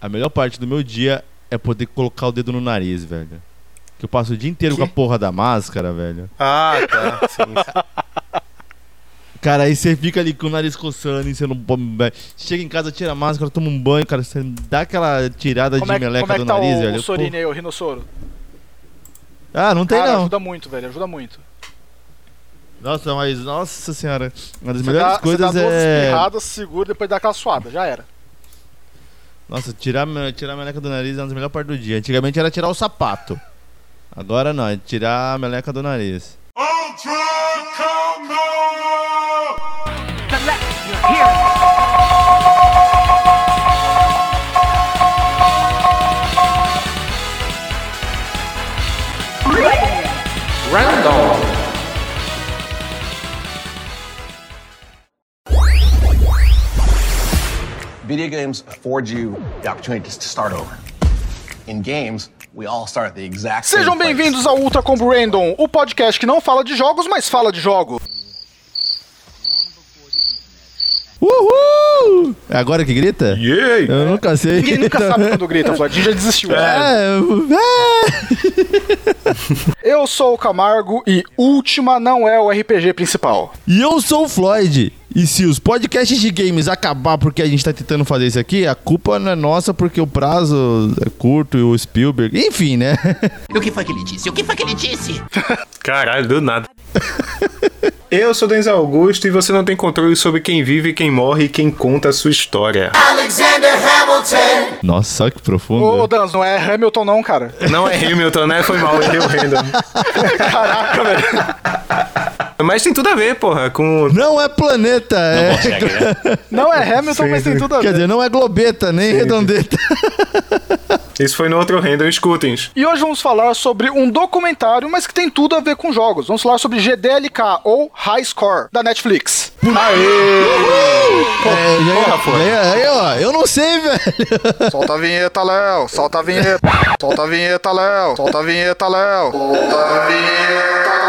A melhor parte do meu dia é poder colocar o dedo no nariz, velho. Que eu passo o dia inteiro Que? com a porra da máscara, velho. Ah, tá. Sim. Cara, aí você fica ali com o nariz coçando e você não. Chega em casa, tira a máscara, toma um banho, cara. Você dá aquela tirada Como de é, meleca como é que do tá nariz, o, velho. o Sorine aí, o rinossoro? Ah, não tem Cara, não. ajuda muito, velho, ajuda muito. Nossa, mas, nossa senhora. Uma das Você melhores dá, coisas você dá duas é. espirradas, segura, depois dá aquela suada, já era. Nossa, tirar, a- tirar a meleca do nariz é uma das melhores partes do dia. Antigamente era tirar o sapato. Agora não, é tirar a meleca do nariz. Video games afford you the opportunity to start over. In games, we all start at the exact same Sejam place. bem-vindos ao Ultra Combo Random, o podcast que não fala de jogos, mas fala de jogo. Uhul! É agora que grita? Yay! Eu nunca sei. Ninguém nunca sabe quando grita, gente já desistiu. É, é. Eu sou o Camargo e Última não é o RPG principal. E eu sou o Floyd. E se os podcasts de games acabar porque a gente tá tentando fazer isso aqui, a culpa não é nossa porque o prazo é curto e o Spielberg. Enfim, né? O que foi que ele disse? O que foi que ele disse? Caralho, do nada. Eu sou Denzel Augusto e você não tem controle sobre quem vive, quem morre e quem conta a sua história. Nossa, que profundo. Ô, Danzo, não é Hamilton não, cara. Não é Hamilton, né? Foi mal, errei o random. Caraca, velho. Mas tem tudo a ver, porra, com. Não é planeta, é. Não é Hamilton, Sim, mas tem tudo a Quer ver. dizer, não é globeta, nem redondeta. Isso foi no outro random, escutem. E hoje vamos falar sobre um documentário, mas que tem tudo a ver com jogos. Vamos falar sobre GDLK, ou High Score, da Netflix. É, já, Porra, pô. já- aí, ó, eu não sei, velho. Solta a vinheta, Léo. Solta a vinheta. Solta a vinheta, Léo. Solta a vinheta, Léo. Solta a vinheta, Léo.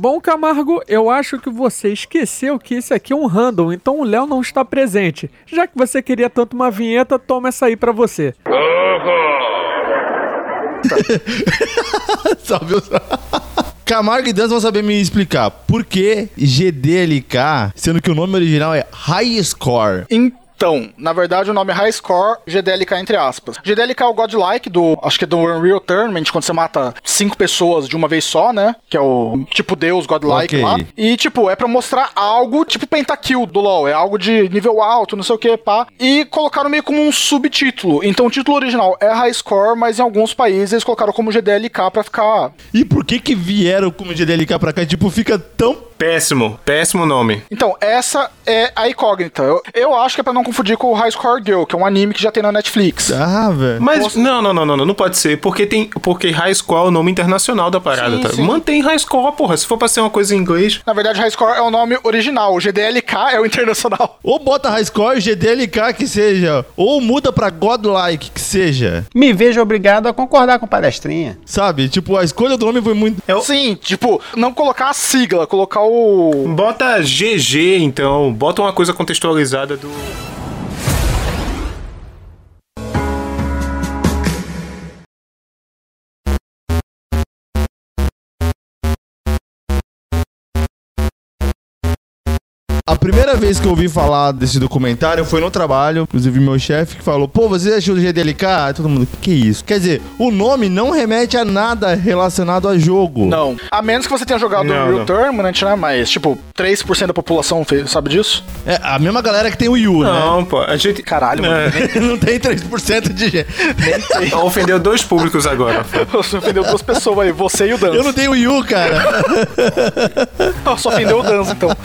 Bom, Camargo, eu acho que você esqueceu que esse aqui é um random, então o Léo não está presente. Já que você queria tanto uma vinheta, toma essa aí pra você. Sabe? Camargo e Dan vão saber me explicar por que GDLK, sendo que o nome original é High Score. Então, na verdade, o nome é High Score GDLK entre aspas. GDLK é o Godlike do, acho que é do Unreal Tournament, quando você mata cinco pessoas de uma vez só, né? Que é o tipo Deus Godlike Ok. lá. E, tipo, é pra mostrar algo tipo pentakill do LoL. É algo de nível alto, não sei o que, pá. E colocaram meio como um subtítulo. Então, o título original é High Score, mas em alguns países eles colocaram como GDLK pra ficar... E por que que vieram como GDLK pra cá? Tipo, fica tão... Péssimo, péssimo nome. Então, essa é a incógnita. Eu, eu acho que é pra não confundir com o High Score Girl, que é um anime que já tem na Netflix. Ah, velho. Mas não, não, não, não, não, não pode ser, porque tem, porque High Score é o nome internacional da parada, Sim, tá? sim. Mantém High Score, porra, se for pra ser uma coisa em inglês, Na verdade, High Score é o nome original. O GDLK é o internacional. Ou bota High Score, GDLK que seja. Ou muda pra Godlike que seja. Me vejo obrigado a concordar com o palestrinha. Sabe? Tipo, a escolha do nome foi muito... É o- Sim, tipo, não colocar a sigla, colocar o. bota GG então, bota uma coisa contextualizada do A primeira vez que eu ouvi falar desse documentário foi no trabalho. Inclusive, meu chefe que falou: Pô, você achou do GDLK? Aí todo mundo, que, que isso? Quer dizer, o nome não remete a nada relacionado a jogo. Não. A menos que você tenha jogado Não, o Real não. Tournament, né? Mas, tipo, 3% da população sabe disso? É a mesma galera que tem o Yu, Não, pô, a gente Caralho, mano. É, né? não tem 3% de gente. ofendeu dois públicos agora. Você ofendeu duas pessoas aí, você e o Danzo. Eu não tenho Yu, cara. Só ofendeu o Danzo, então.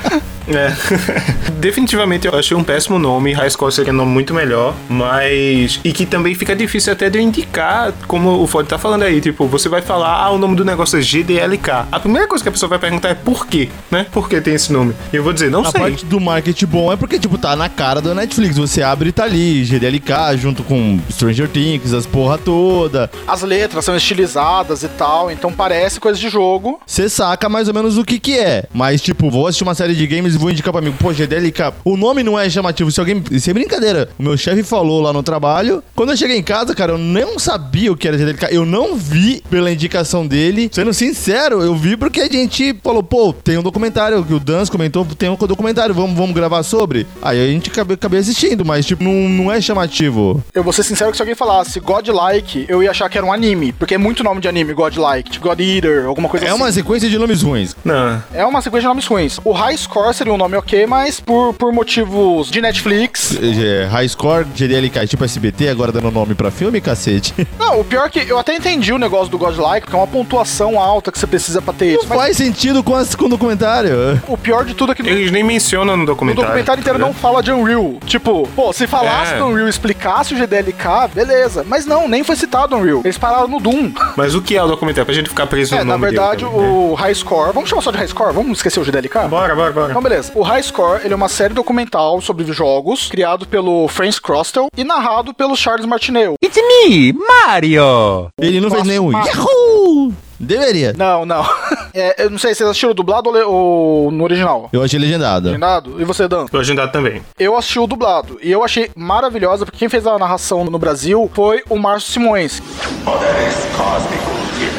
É. Definitivamente eu achei um péssimo nome. High Score seria um nome muito melhor. Mas. E que também fica difícil até de eu indicar, como o Ford tá falando aí. Tipo, você vai falar, ah, o nome do negócio é GDLK. A primeira coisa que a pessoa vai perguntar é por quê, né? Por que tem esse nome? E eu vou dizer, não A sei. parte do marketing bom é porque, tipo, tá na cara da Netflix. Você abre e tá ali, GDLK, junto com Stranger Things, as porra toda. As letras são estilizadas e tal, então parece coisa de jogo. Você saca mais ou menos o que que é. Mas, tipo, vou assistir uma série de games e vou indicar pra mim, pô, GDLK. O nome não é chamativo. Se alguém. Sem brincadeira. O meu chefe falou lá no trabalho. Quando eu cheguei em casa, cara, eu não sabia o que era GDLK. Eu não vi pela indicação dele. Sendo sincero, eu vi porque a gente falou, pô, tem um documentário que o Dans comentou, tem um documentário, vamos, vamos gravar sobre. Aí a gente acabei, acabei assistindo, mas, tipo, não, não é chamativo. Eu vou ser sincero que se alguém falasse Godlike, eu ia achar que era um anime. Porque é muito nome de anime, Godlike. Tipo God Eater, alguma coisa É assim. uma sequência de nomes ruins. Não. É uma sequência de nomes ruins. O High Score seria um nome ok, mas por, por motivos de Netflix. É, High Score, GDLK, tipo SBT, agora dando nome pra filme, cacete. Não, o pior é que eu até entendi o negócio do Godlike, porque é uma pontuação alta que você precisa pra ter isso. Não Mas faz sentido com, as, com o documentário. o pior de tudo é que Eles nem mencionam no o documentário. documentário inteiro tá não fala de Unreal. Tipo, pô, se falasse É. do Unreal e explicasse o GDLK, beleza. Mas não, nem foi citado Unreal. Eles pararam no Doom. Mas o que é o documentário? Pra gente ficar preso É, no na nome verdade, dele né? o High Score. Vamos chamar só de High Score? Vamos esquecer o GDLK? Bora, bora, bora. Então, beleza. O High Score, ele é uma série documental sobre jogos, criado pelo Franz Crostel e narrado pelo Charles Martineau. It's me, Mario! Ele não fez nenhum. uma- Yahoo! Deveria. Não, não. É, eu não sei se vocês assistiram dublado ou, le- ou no original. Eu achei legendado. Legendado? E você, Dan? Tô agendado também. Eu assisti o dublado. E eu achei maravilhosa, porque quem fez a narração no Brasil foi o Márcio Simões.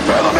Dedo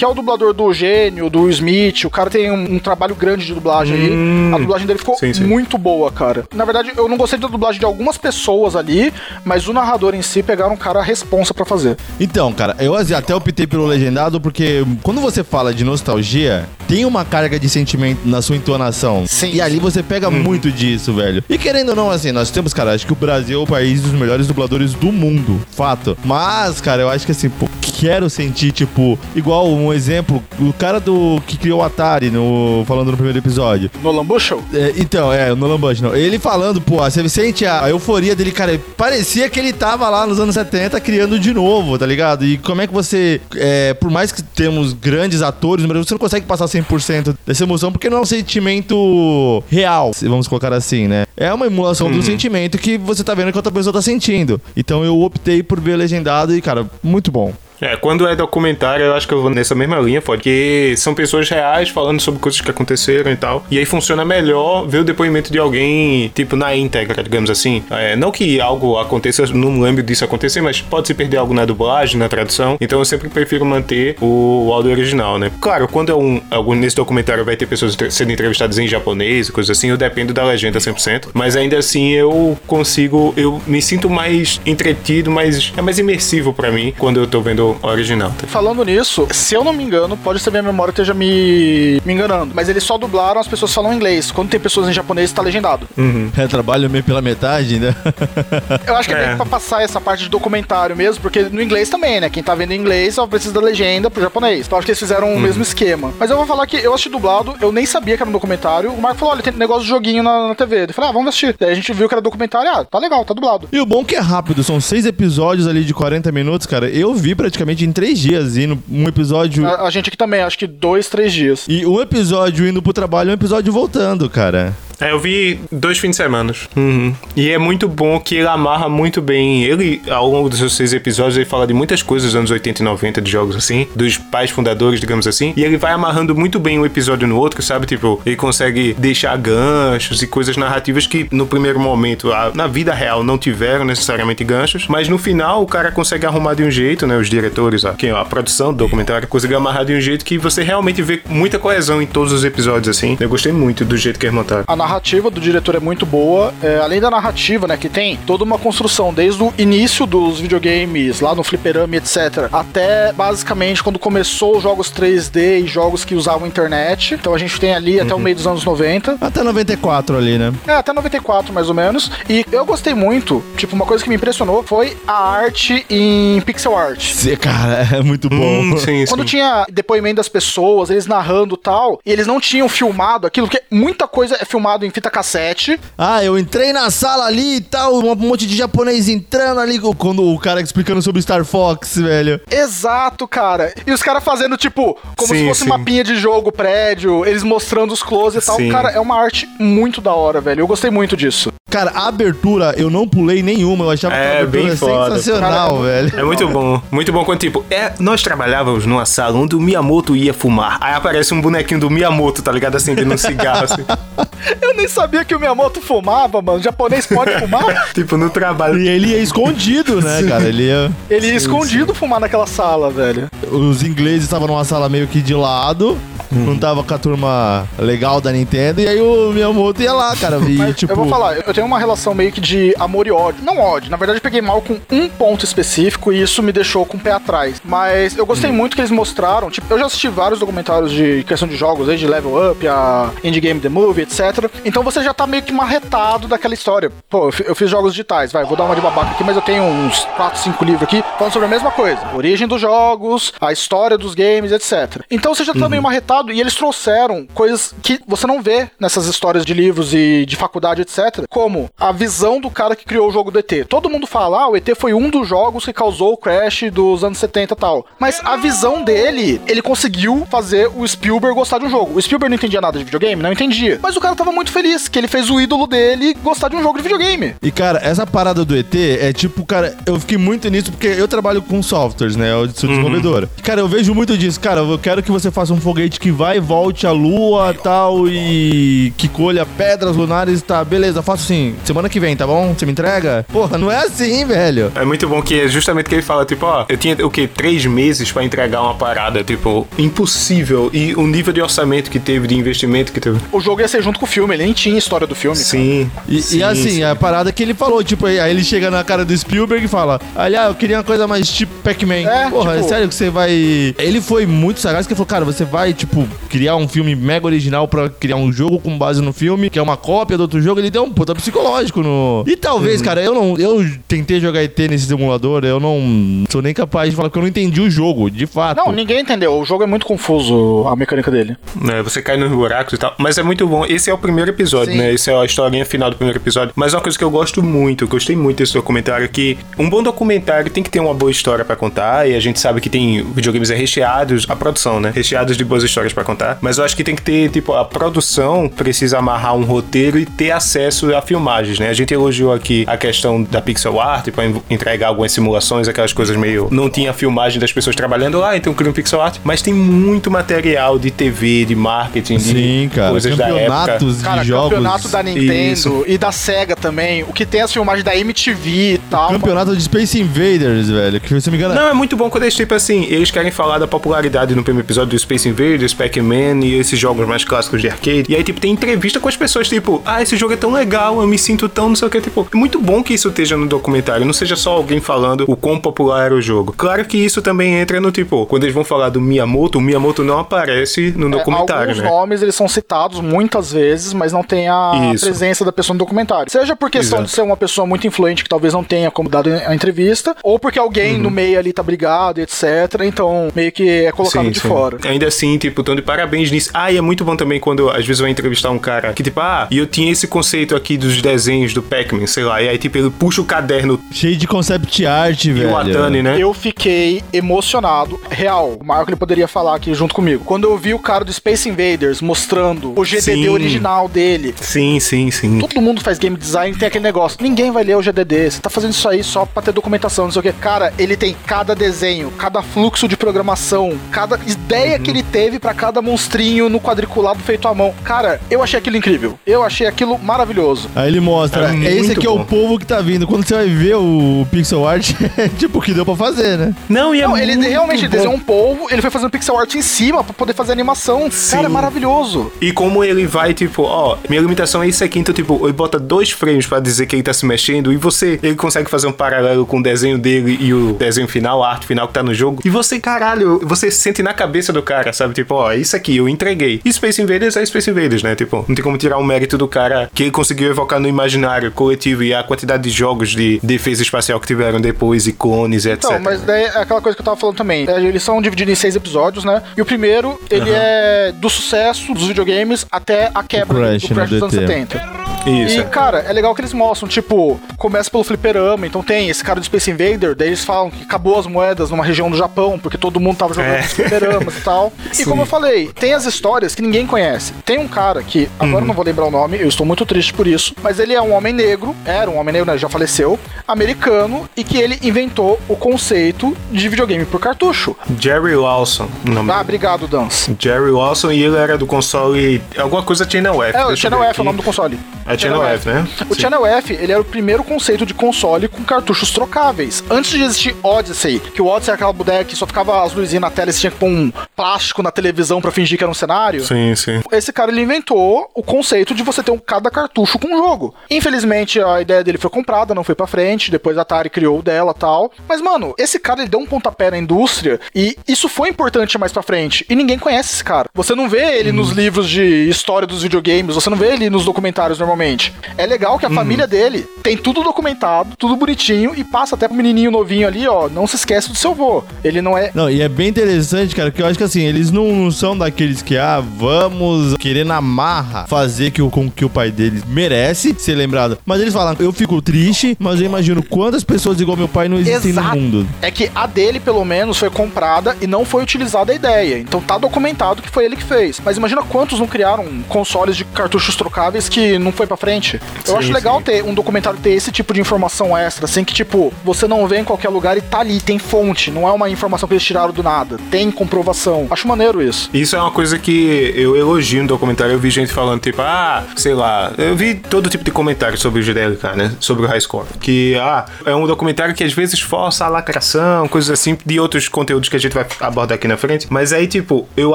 Que é o dublador do Gênio, do Will Smith. O cara tem um, um trabalho grande de dublagem aí. A dublagem dele ficou Sim, sim. muito boa, cara. Na verdade, eu não gostei da dublagem de algumas pessoas ali, mas o narrador em si pegaram um cara a responsa pra fazer. Então, cara, eu até optei pelo legendado porque quando você fala de nostalgia, tem uma carga de sentimento na sua entonação. Sim, E ali você pega muito disso, velho. E querendo ou não, assim, nós temos, cara, acho que o Brasil é o país dos melhores dubladores do mundo. Fato. Mas, cara, eu acho que assim, pô, quero sentir, tipo, igual um exemplo, o cara do que criou o Atari, no, falando no primeiro episódio. Nolan Bushel? É, então, é, o Nolan Bush, não. Ele falando, pô, você sente a, a euforia dele, cara. Parecia que ele tava lá nos anos 70 criando de novo, tá ligado? E como é que você, é, por mais que temos grandes atores, mas você não consegue passar 100% dessa emoção porque não é um sentimento real, vamos colocar assim, né? É uma emulação do sentimento que você tá vendo que outra pessoa tá sentindo. Então eu optei por ver legendado e, cara, muito bom. É, quando é documentário, eu acho que eu vou nessa mesma linha, porque são pessoas reais falando sobre coisas que aconteceram e tal. E aí funciona melhor ver o depoimento de alguém, tipo, na íntegra, digamos assim. É, não que algo aconteça, não lembro disso acontecer, mas pode se perder algo na dublagem, na tradução. Então eu sempre prefiro manter o, o áudio original, né? Claro, quando é um, algum, nesse documentário vai ter pessoas sendo entrevistadas em japonês e coisas assim, eu dependo da legenda 100%. Mas ainda assim eu consigo, eu me sinto mais entretido, mais, é mais imersivo pra mim quando eu tô vendo original. tá? Falando nisso, se eu não me engano, pode ser minha memória esteja me, me enganando, mas eles só dublaram as pessoas que falam inglês. Quando tem pessoas em japonês, tá legendado. É trabalho meio pela metade, né? Eu acho que é, É. pra passar essa parte de documentário mesmo, porque no inglês também, né? Quem tá vendo em inglês só precisa da legenda pro japonês. Então acho que eles fizeram o mesmo esquema. Mas eu vou falar que eu assisti dublado, eu nem sabia que era um documentário. O Marco falou: olha, tem negócio de joguinho na, na TV. Eu falei, ah, vamos assistir. Daí a gente viu que era documentário, ah, tá legal, tá dublado. E o bom que é rápido, são seis episódios ali de 40 minutos, cara. Eu vi praticamente em três dias, indo um episódio. A, a gente aqui também, acho que dois, três dias. E um episódio indo pro trabalho e um episódio voltando, cara. É, eu vi dois fins de semana. Uhum. E é muito bom que ele amarra muito bem. Ele, ao longo dos seus seis episódios, ele fala de muitas coisas dos anos 80 e 90 de jogos assim, dos pais fundadores, digamos assim. E ele vai amarrando muito bem um episódio no outro, sabe? Tipo, ele consegue deixar ganchos e coisas narrativas que no primeiro momento, na vida real, não tiveram necessariamente ganchos. Mas no final, o cara consegue arrumar de um jeito, né? Os diretores, a, a produção do documentário, consegue amarrar de um jeito que você realmente vê muita coesão em todos os episódios, assim. Eu gostei muito do jeito que eles montaram. Narrativa do diretor é muito boa. É, além da narrativa, né, que tem toda uma construção desde o início dos videogames, lá no fliperama, e etc., até basicamente quando começou os jogos 3D e jogos que usavam internet. Então a gente tem ali até o meio dos anos 90. Até 94 ali, né? É, até 94 mais ou menos. E eu gostei muito. Tipo, uma coisa que me impressionou foi a arte em pixel art. Cê, Cara, é muito bom. Hum, sim, Quando sim. tinha depoimento das pessoas, eles narrando tal, e eles não tinham filmado aquilo, porque muita coisa é filmado em fita cassete. Ah, eu entrei na sala ali e tal, um monte de japonês entrando ali, quando o cara explicando sobre Star Fox, velho. Exato, cara. E os caras fazendo, tipo, como Sim, se fosse sim. mapinha de jogo, prédio, eles mostrando os close e tal. Sim. Cara, é uma arte muito da hora, velho. Eu gostei muito disso. Cara, a abertura eu não pulei nenhuma, eu achava que a É, abertura bem é foda. sensacional, velho. É muito bom, muito bom quando, tipo, é, nós trabalhávamos numa sala onde o Miyamoto ia fumar. Aí aparece um bonequinho do Miyamoto, tá ligado? Acendendo um cigarro, assim. Eu nem sabia que o Miyamoto fumava, mano. O japonês pode fumar? tipo, no trabalho. E ele ia escondido, né, cara? Ele ia... Ele ia escondido fumar naquela sala, velho. Os ingleses estavam numa sala meio que de lado, Hum. não tava com a turma legal da Nintendo, e aí o Miyamoto ia lá, cara. E, Mas tipo, eu vou falar, eu tenho uma relação meio que de amor e ódio. Não ódio, na verdade eu peguei mal com um ponto específico e isso me deixou com o pé atrás. Mas eu Hum. gostei muito que eles mostraram, tipo, eu já assisti vários documentários de questão de jogos, desde Level Up, a Indie Game The Movie, etc. Então você já tá meio que marretado daquela história. Pô, eu fi- eu fiz jogos digitais, vai, vou dar uma de babaca aqui, mas eu tenho uns 4, 5 livros aqui falando sobre a mesma coisa. Origem dos jogos, a história dos games, etc. Então você já tá meio marretado e eles trouxeram coisas que você não vê nessas histórias de livros e de faculdade, etc. Como a visão do cara que criou o jogo do ET. Todo mundo fala, ah, o ET foi um dos jogos que causou o crash dos anos 70 e tal. Mas a visão dele, ele conseguiu fazer o Spielberg gostar de um jogo. O Spielberg não entendia nada de videogame? Não entendia. Mas o cara tava muito feliz que ele fez o ídolo dele gostar de um jogo de videogame. E, cara, essa parada do ET é tipo, cara, eu fiquei muito nisso porque eu trabalho com softwares, né? Eu sou desenvolvedor. Cara, eu vejo muito disso. Cara, eu quero que você faça um foguete que vai e volte à lua tal e que colha pedras lunares, tá? Beleza, faço assim, semana que vem, tá bom? Você me entrega? Porra, não é assim, velho. É muito bom que é justamente que ele fala, tipo, ó, eu tinha o quê? Três meses pra entregar uma parada, tipo, impossível. E o nível de orçamento que teve, de investimento que teve. O jogo ia ser junto com o filme, ele nem tinha história do filme. Sim. E, sim, e assim, sim. a parada que ele falou, tipo, aí aí ele chega na cara do Spielberg e fala: Olha, eu queria uma coisa mais tipo Pac-Man. É, Porra, tipo- é sério que você vai. Ele foi muito sagaz que ele falou: Cara, você vai, tipo, criar um filme mega original pra criar um jogo com base no filme, que é uma cópia do outro jogo. Ele deu um puta psicológico no. E Uhum. talvez, cara, eu não. Eu tentei jogar ET nesse simulador, eu não sou nem capaz de falar que eu não entendi o jogo, de fato. Não, ninguém entendeu. O jogo é muito confuso, a mecânica dele. né, você cai nos buracos e tal. Mas é muito bom. Esse é o primeiro episódio, Sim. né? Esse é a historinha final do primeiro episódio. Mas uma coisa que eu gosto muito, eu gostei muito desse documentário, é que um bom documentário tem que ter uma boa história pra contar. E a gente sabe que tem videogames é recheados, a produção, né? Recheados de boas histórias pra contar. Mas eu acho que tem que ter, tipo, a produção precisa amarrar um roteiro e ter acesso a filmagens, né? A gente elogiou aqui a questão da pixel art pra en- entregar algumas simulações, aquelas coisas meio. Não tinha filmagem das pessoas trabalhando lá, então cria um pixel art. Mas tem muito material de TV, de marketing, de Sim, cara. coisas da época. Campeonatos Cara, de jogos. campeonato da Nintendo Isso. e da Sega também. O que tem as filmagens da MTV e tal. Campeonato de Space Invaders, velho. Que se eu me engano. Não, é muito bom quando eles, tipo assim, eles querem falar da popularidade no primeiro episódio do Space Invaders, Pac-Man e esses jogos mais clássicos de arcade. E aí, tipo, tem entrevista com as pessoas, tipo, ah, esse jogo é tão legal, eu me sinto tão não sei o que. Tipo, é muito bom que isso esteja no documentário, não seja só alguém falando o quão popular era o jogo. Claro que isso também entra no, tipo, quando eles vão falar do Miyamoto, o Miyamoto não aparece no É, documentário, alguns né? nomes eles são citados muitas vezes, mas não tem a Isso. presença da pessoa no documentário. Seja por questão Exato. de ser uma pessoa muito influente que talvez não tenha como dar a entrevista, ou porque alguém Uhum. no meio ali tá brigado, etc. Então, meio que é colocado Sim, de sim. fora. Ainda assim, tipo, tão de parabéns nisso. Ah, e é muito bom também quando às vezes vai entrevistar um cara que, tipo, ah, e eu tinha esse conceito aqui dos desenhos do Pac-Man, sei lá. E aí, tipo, ele puxa o caderno Cheio de concept art, e velho. o Atani, né? Eu fiquei emocionado, real, o maior que ele poderia falar aqui junto comigo. Quando eu vi o cara do Space Invaders mostrando o GDD Sim. original dele, Sim, sim, sim. Todo mundo faz game design e tem aquele negócio. Ninguém vai ler o GDD. Você tá fazendo isso aí só pra ter documentação, não sei o quê. Cara, ele tem cada desenho, cada fluxo de programação, cada ideia Uhum. que ele teve pra cada monstrinho no quadriculado feito à mão. Cara, eu achei aquilo incrível. Eu achei aquilo maravilhoso. Aí ele mostra, É esse aqui é bom. o povo que tá vindo. Quando você vai ver o pixel art, é tipo o que deu pra fazer, né? Não, e é Não, ele muito realmente bom. desenhou um polvo, ele foi fazendo pixel art em cima pra poder fazer animação. Sim. Cara, é maravilhoso. E como ele vai, tipo, ó, minha limitação é isso aqui, então, tipo, ele bota dois frames pra dizer que ele tá se mexendo e você, ele consegue fazer um paralelo com o desenho dele e o desenho final, a arte final que tá no jogo. E você, caralho, você se sente na cabeça do cara, sabe? Tipo, ó, isso aqui eu entreguei. E Space Invaders é Space Invaders, né? Tipo, não tem como tirar o mérito do cara que ele conseguiu evocar no imaginário coletivo e a quantidade de jogos de defesa espacial que tiveram depois, e clones, etc. Então, mas daí é aquela coisa que eu tava falando também. É, Eles são divididos em seis episódios, né? E o primeiro, ele é do sucesso dos videogames até a quebra Crash, do Crash né, dos anos DT. 70. Isso. E, cara, é legal que eles mostram, tipo, começa pelo fliperama, então tem esse cara do Space Invader, daí eles falam que acabou as moedas numa região do Japão, porque todo mundo tava jogando É. fliperamas e tal. E Sim. como eu falei, tem as histórias que ninguém conhece. Tem um cara que, agora eu não vou lembrar o nome, eu estou muito triste por isso, mas ele é um homem negro, era um homem negro, né, já faleceu, americano, e que ele inventou o conceito de videogame por cartucho. Jerry Lawson, o nome Ah, obrigado, Dance. Jerry Lawson e ele era do console. Alguma coisa Channel F. É, o Channel F é o nome do console. É Channel F, né? O Sim. Channel F, ele era o primeiro conceito de console com cartuchos trocáveis. Antes de existir Odyssey, que o Odyssey é aquela boneca que só ficava as luzinhas na tela e você tinha que pôr um plástico na televisão pra fingir que era um cenário. Sim, sim. Esse cara ele inventou o conceito de você ter um cada cartucho com um jogo. Infelizmente a ideia dele foi comprada, não foi pra frente, depois a Atari criou o dela, tal. Mas mano, esse cara ele deu um pontapé na indústria e isso foi importante mais pra frente. E ninguém conhece esse cara. Você não vê ele nos livros de história dos videogames, você não vê ele nos documentários normalmente. É legal que a família dele tem tudo documentado, tudo bonitinho e passa até pro menininho novinho ali, ó, não se esquece do seu vô. Ele não é Não, e é bem interessante, cara, que eu acho que assim, eles não são daqueles que, ah, vamos querer na marra fazer que o, com que o pai deles merece ser lembrado. Mas eles falam, eu fico triste, mas eu imagino quantas pessoas igual meu pai não existem Exato. no mundo. É que a dele, pelo menos, foi comprada e não foi utilizada a ideia. Então tá documentado que foi ele que fez. Mas imagina quantos não criaram consoles de cartuchos trocáveis que não foi pra frente. Eu Sim, acho legal sim. ter um documentário ter esse tipo de informação extra, assim, que tipo, você não vê em qualquer lugar e tá ali, tem fonte. Não é uma informação que eles tiraram do nada. Tem comprovação. Acho maneiro isso. Isso é uma coisa que eu elogio no documentário. Eu vi gente falando, tipo, ah, sei lá. Eu vi todo tipo de comentário sobre o GDLK, né? Sobre o High Score. Que, ah, é um documentário que às vezes força a lacração, coisas assim, de outros conteúdos que a gente vai abordar aqui na frente. Mas aí, tipo, eu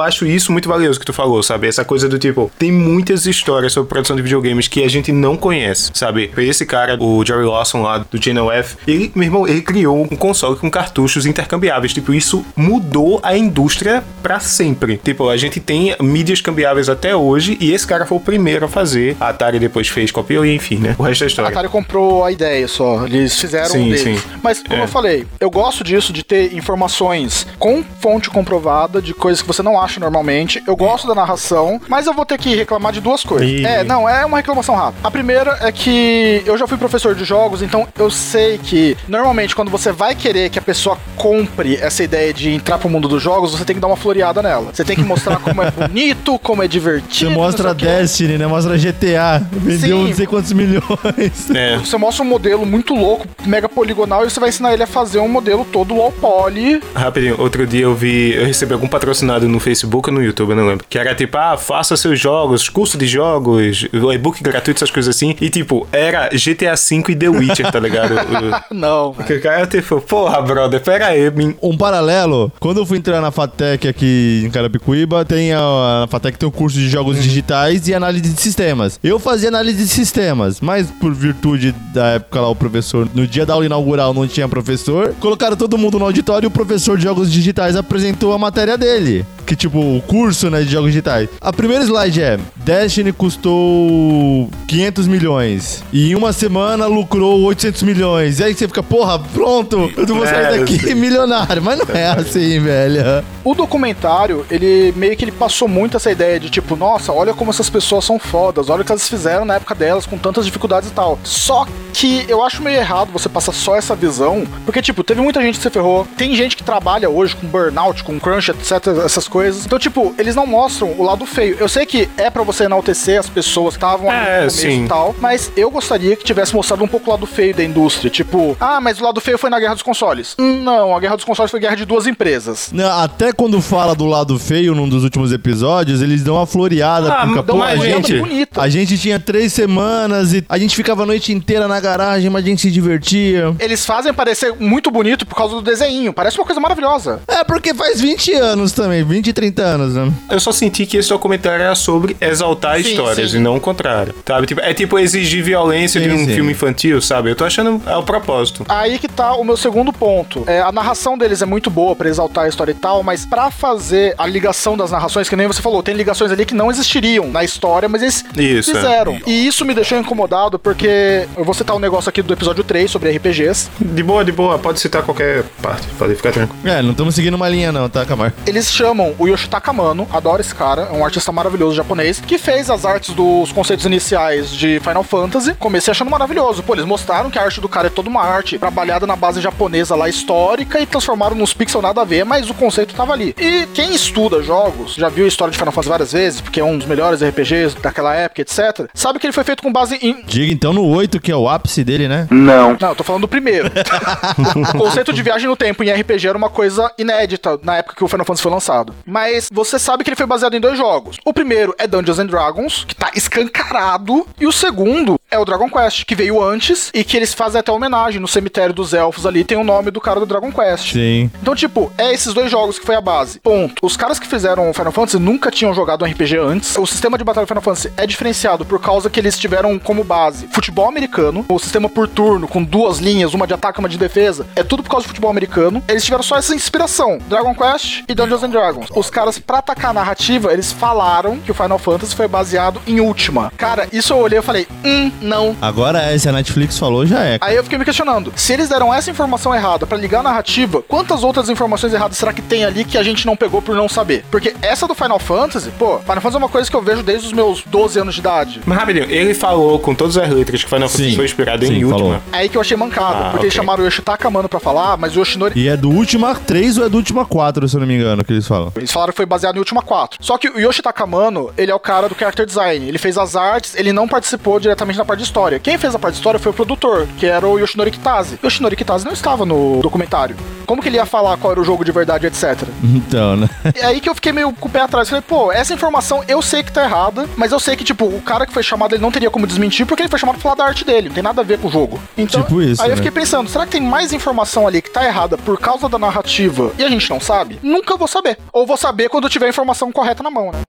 acho isso muito valioso que tu falou, sabe? Essa coisa do tipo, tem muitas histórias sobre produção de videogames que a gente não conhece, sabe? Esse cara, o Jerry Lawson lá do Channel F, ele, meu irmão, ele criou um console com cartuchos intercambiáveis. Tipo, isso mudou a indústria pra sempre. Tipo, a gente tem mídias cambiáveis até hoje e esse cara foi o primeiro a fazer. A Atari depois fez, copiou e enfim, né? O resto é A história. Atari comprou a ideia só. Eles fizeram Sim, um deles. sim. Mas, como É. eu falei, eu gosto disso, de ter informações com fonte comprovada, de coisas que você não acha normalmente. Eu gosto da narração, mas eu vou ter que reclamar de duas coisas. Ih. É, não, é uma reclamação rápida. A primeira é que eu já fui professor de jogos, então eu sei que normalmente quando você vai querer que a pessoa compre essa ideia de entrar pro mundo dos jogos, você tem que dar uma floreada nela. Você tem que mostrar como é bonito, como é divertido. Você mostra. Destiny, né? Mostra GTA. Vendeu Sim. não sei quantos milhões. É. Você mostra um modelo muito louco, mega poligonal, e você vai ensinar ele a fazer um modelo todo low poly. Rapidinho, outro dia eu vi, eu recebi algum patrocinado no Facebook ou no YouTube, eu não lembro. Que era tipo, ah, faça seus jogos, curso de jogos, o e-book gratuito, essas coisas assim. E tipo, era GTA V e The Witcher, tá ligado? Não, velho. Que o cara tipo, porra, brother, pera aí, min- Um paralelo, quando eu fui entrar na FATEC aqui em Carapicuíba, tem a, a FATEC tem um curso de jogos digitais e análise de sistemas. Eu fazia análise de sistemas, mas por virtude da época lá, o professor, no dia da aula inaugural não tinha professor, colocaram todo mundo no auditório e o professor de jogos digitais apresentou a matéria dele. Que tipo, o curso né, de jogos digitais. A primeira slide é: Destiny custou 500 milhões e em uma semana lucrou 800 milhões. E aí você fica, porra, pronto, eu vou sair É, daqui milionário. Mas não é assim, velho. O documentário, ele meio que ele passou muito essa ideia de tipo, nossa, olha como essas pessoas são fodas, olha o que elas fizeram na época delas com tantas dificuldades e tal. Só que eu acho meio errado você passar só essa visão, porque tipo, teve muita gente que se ferrou, tem gente que trabalha hoje com burnout, com crunch, etc, essas coisas. Então, tipo, eles não mostram o lado feio. Eu sei que é pra você enaltecer as pessoas que estavam ali É, no começo sim. e tal, mas eu gostaria que tivesse mostrado um pouco o lado feio da indústria, tipo, ah, mas o lado feio foi na guerra dos consoles. Não, a guerra dos consoles foi guerra de duas empresas. Não, até quando fala do lado feio num dos últimos episódios, eles dão uma floreada. Ah, porque, dão uma a gente- gente, bonita. a gente tinha três semanas e a gente ficava a noite inteira na garagem, mas a gente se divertia. Eles fazem parecer muito bonito por causa do desenho. Parece uma coisa maravilhosa. É, porque faz 20 anos também, 20 e 30 anos, né? Eu só senti que esse documentário era sobre exaltar Sim, histórias sim. e não o contrário. Sabe? Tipo, é tipo exigir violência de Sim, um sim. filme infantil, sabe? Eu tô achando é o propósito. Aí que tá o meu segundo ponto. É, a narração deles é muito boa pra exaltar a história e tal, mas pra fazer a ligação das narrações, que nem você falou, tem ligações ali que não existiriam na história, mas eles Isso, é. fizeram. E isso me deixou incomodado porque eu vou citar um negócio aqui do episódio 3 sobre RPGs. De boa, de boa, pode citar qualquer parte, pode ficar tranquilo. É, não estamos seguindo uma linha não, tá, Camar? Eles chamam o Yoshitaka Amano, adoro esse cara, é um artista maravilhoso japonês, que fez as artes dos conceitos iniciais de Final Fantasy. Comecei achando maravilhoso. Pô, eles mostraram que a arte do cara é toda uma arte trabalhada na base japonesa lá histórica e transformaram nos pixels nada a ver, mas o conceito tava ali. E quem estuda jogos, já viu a história de Final Fantasy várias vezes, porque é um dos melhores RPGs daquela época, etc. Sabe que ele foi feito com base em Diga então no 8, que é o ápice dele, né? não, eu tô falando do primeiro. o conceito de viagem no tempo em RPG era uma coisa inédita na época que o Final Fantasy foi lançado. Mas você sabe que ele foi baseado em dois jogos. O primeiro é Dungeons and Dragons, que tá escancarado, e o segundo é o Dragon Quest, que veio antes e que eles fazem até homenagem no cemitério dos elfos ali, tem o nome do cara do Dragon Quest. Sim. Então, tipo, é esses dois jogos que foi a base. Ponto. Os caras que fizeram o Final Fantasy nunca tinham jogado um RPG antes. O sistema de batalha do Final Fantasy é diferenciado por causa que eles tiveram como base futebol americano, o sistema por turno, com duas linhas, uma de ataque e uma de defesa. É tudo por causa do futebol americano. Eles tiveram só essa inspiração: Dragon Quest e Dungeons and Dragons. Os caras, pra atacar a narrativa, eles falaram que o Final Fantasy foi baseado em Ultima. Cara, isso eu olhei e falei: hum, não. Agora, se a Netflix falou, já é. Aí eu fiquei me questionando, se eles deram essa informação errada pra ligar a narrativa, quantas outras informações erradas será que tem ali que a gente não pegou por não saber? Porque essa do Final Fantasy, pô, Final Fantasy é uma coisa que eu vejo desde os meus 12 anos de idade. Mas rapidinho, ele falou com todas as letras que Final Fantasy Sim, foi inspirado sim, em Ultima. falou. É aí que eu achei mancada, Ah, porque ok. eles chamaram o Yoshitaka Amano pra falar, mas o Yoshinori... E é do Ultima 3 ou é do Ultima 4, se eu não me engano, que eles falam. Eles falaram que foi baseado em Ultima 4. Só que o Yoshitaka Amano, ele é o cara do character design. Ele fez as artes, ele não participou diretamente na parte de história. Quem fez a parte de história foi o produtor, que era o Yoshinori Kitase. Yoshinori Kitase não estava no documentário. Como que ele ia falar qual era o jogo de verdade, etc. Então, né? É aí que eu fiquei meio com o pé atrás. Falei, pô, essa informação eu sei que tá errada, mas eu sei que, tipo, o cara que foi chamado ele não teria como desmentir porque ele foi chamado pra falar da arte dele. Não tem nada a ver com o jogo. Então, Tipo isso, aí eu né? fiquei pensando, será que tem mais informação ali que tá errada por causa da narrativa e a gente não sabe? Nunca vou saber. Ou vou saber quando eu tiver a informação correta na mão, né?